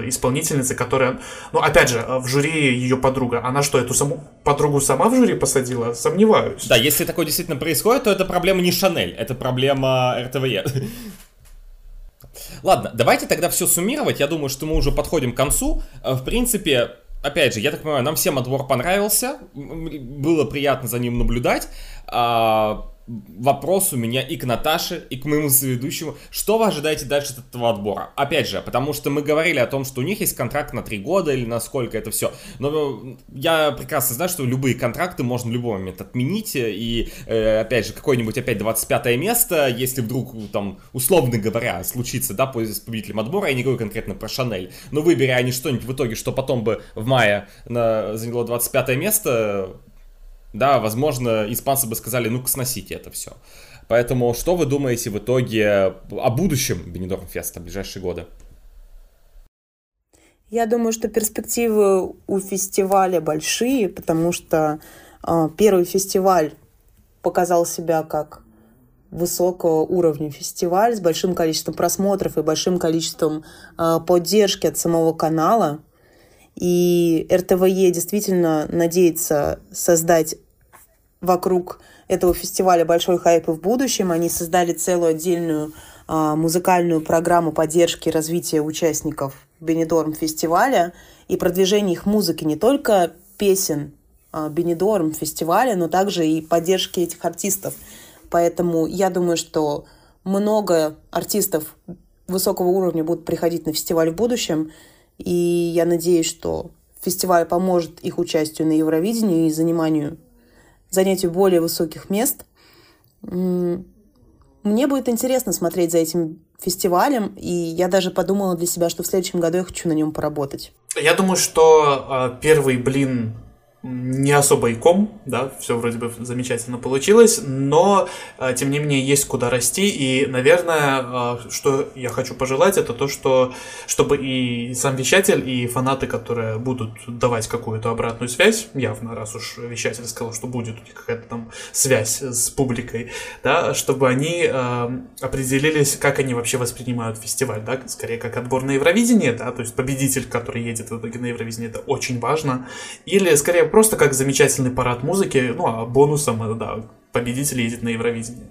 исполнительнице, которая... Ну, опять же, в жюри ее подруга. Она что, эту саму подругу сама в жюри посадила? Сомневаюсь. Да, если такое действительно происходит, то это проблема не Шанель, это проблема РТВЕ. *laughs* Ладно, давайте тогда все суммировать. Я думаю, что мы уже подходим к концу. В принципе, опять же, я так понимаю, нам всем отбор понравился. Было приятно за ним наблюдать. Вопрос у меня и к Наташе, и к моему соведущему. Что вы ожидаете дальше от этого отбора? Опять же, потому что мы говорили о том, что у них есть контракт на три года или на сколько это все. Но я прекрасно знаю, что любые контракты можно в любой момент отменить. И, э, опять же, какое-нибудь опять 25 место, если вдруг, там, условно говоря, случится, да, с победителем отбора, я не говорю конкретно про Шанель, но выбери они что-нибудь в итоге, что потом бы в мае заняло 25 место, да, возможно, испанцы бы сказали, ну-ка сносите это все. Поэтому что вы думаете в итоге о будущем Бенедорм Феста в ближайшие годы? Я думаю, что перспективы у фестиваля большие, потому что э, первый фестиваль показал себя как высокого уровня фестиваль с большим количеством просмотров и большим количеством э, поддержки от самого канала. И РТВЕ действительно надеется создать вокруг этого фестиваля большой хайп и в будущем. Они создали целую отдельную а, музыкальную программу поддержки и развития участников Бенедорм фестиваля и продвижения их музыки не только песен а, Бенедорм фестиваля, но также и поддержки этих артистов. Поэтому я думаю, что много артистов высокого уровня будут приходить на фестиваль в будущем, и я надеюсь, что фестиваль поможет их участию на Евровидении и заниманию занятию более высоких мест. Мне будет интересно смотреть за этим фестивалем, и я даже подумала для себя, что в следующем году я хочу на нем поработать. Я думаю, что э, первый блин не особо и ком, да, все вроде бы замечательно получилось, но, э, тем не менее, есть куда расти, и, наверное, э, что я хочу пожелать, это то, что, чтобы и сам вещатель, и фанаты, которые будут давать какую-то обратную связь, явно, раз уж вещатель сказал, что будет какая-то там связь с публикой, да, чтобы они э, определились, как они вообще воспринимают фестиваль, да, скорее как отбор на Евровидение, да, то есть победитель, который едет в итоге на Евровидение, это очень важно, или скорее просто как замечательный парад музыки, ну, а бонусом, да, победитель едет на Евровидение.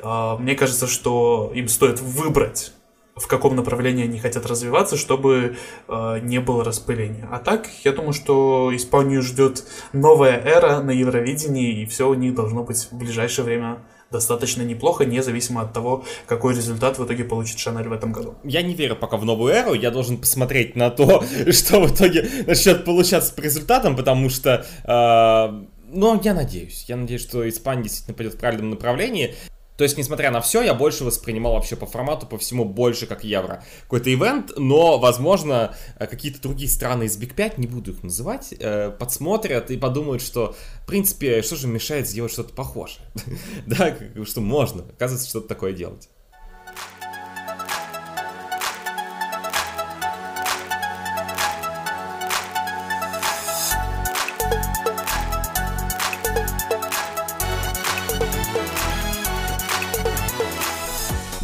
А, мне кажется, что им стоит выбрать в каком направлении они хотят развиваться, чтобы э, не было распыления. А так, я думаю, что Испанию ждет новая эра на Евровидении, и все у них должно быть в ближайшее время достаточно неплохо, независимо от того, какой результат в итоге получит Шанель в этом году. Я не верю пока в новую эру, я должен посмотреть на то, *laughs* что в итоге начнет получаться по результатам, потому что... Э, ну, я надеюсь. Я надеюсь, что Испания действительно пойдет в правильном направлении. То есть, несмотря на все, я больше воспринимал вообще по формату, по всему больше как евро. Какой-то ивент, но, возможно, э, какие-то другие страны из Big 5, не буду их называть, э, подсмотрят и подумают, что, в принципе, что же мешает сделать что-то похожее? *laughs* Да, что можно, оказывается, что-то такое делать.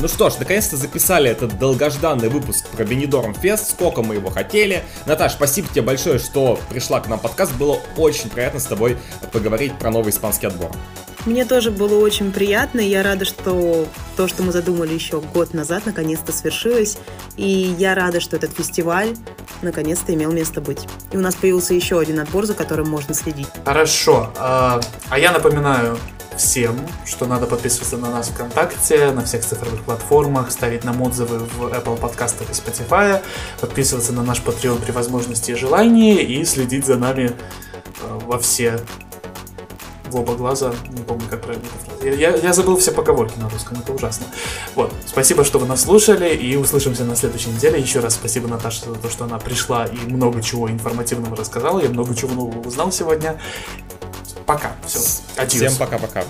Ну что ж, наконец-то записали этот долгожданный выпуск про Benidorm Fest. Сколько мы его хотели. Наташ, спасибо тебе большое, что пришла к нам подкаст. Было очень приятно с тобой поговорить про новый испанский отбор. Мне тоже было очень приятно. Я рада, что то, что мы задумали еще год назад, наконец-то свершилось. И я рада, что этот фестиваль наконец-то имел место быть. И у нас появился еще один отбор, за которым можно следить. Хорошо. А, а я напоминаю всем, что надо подписываться на нас ВКонтакте, на всех цифровых платформах, ставить нам отзывы в Apple подкастах и Spotify, подписываться на наш Patreon при возможности и желании и следить за нами э, во все в оба глаза, не помню, как правильно эта фраза. Я, я забыл все поговорки на русском, это ужасно. Вот, спасибо, что вы нас слушали, и услышимся на следующей неделе. Еще раз спасибо Наташе за то, что она пришла и много чего информативного рассказала. Я много чего нового узнал сегодня. Пока, все. Всем пока-пока.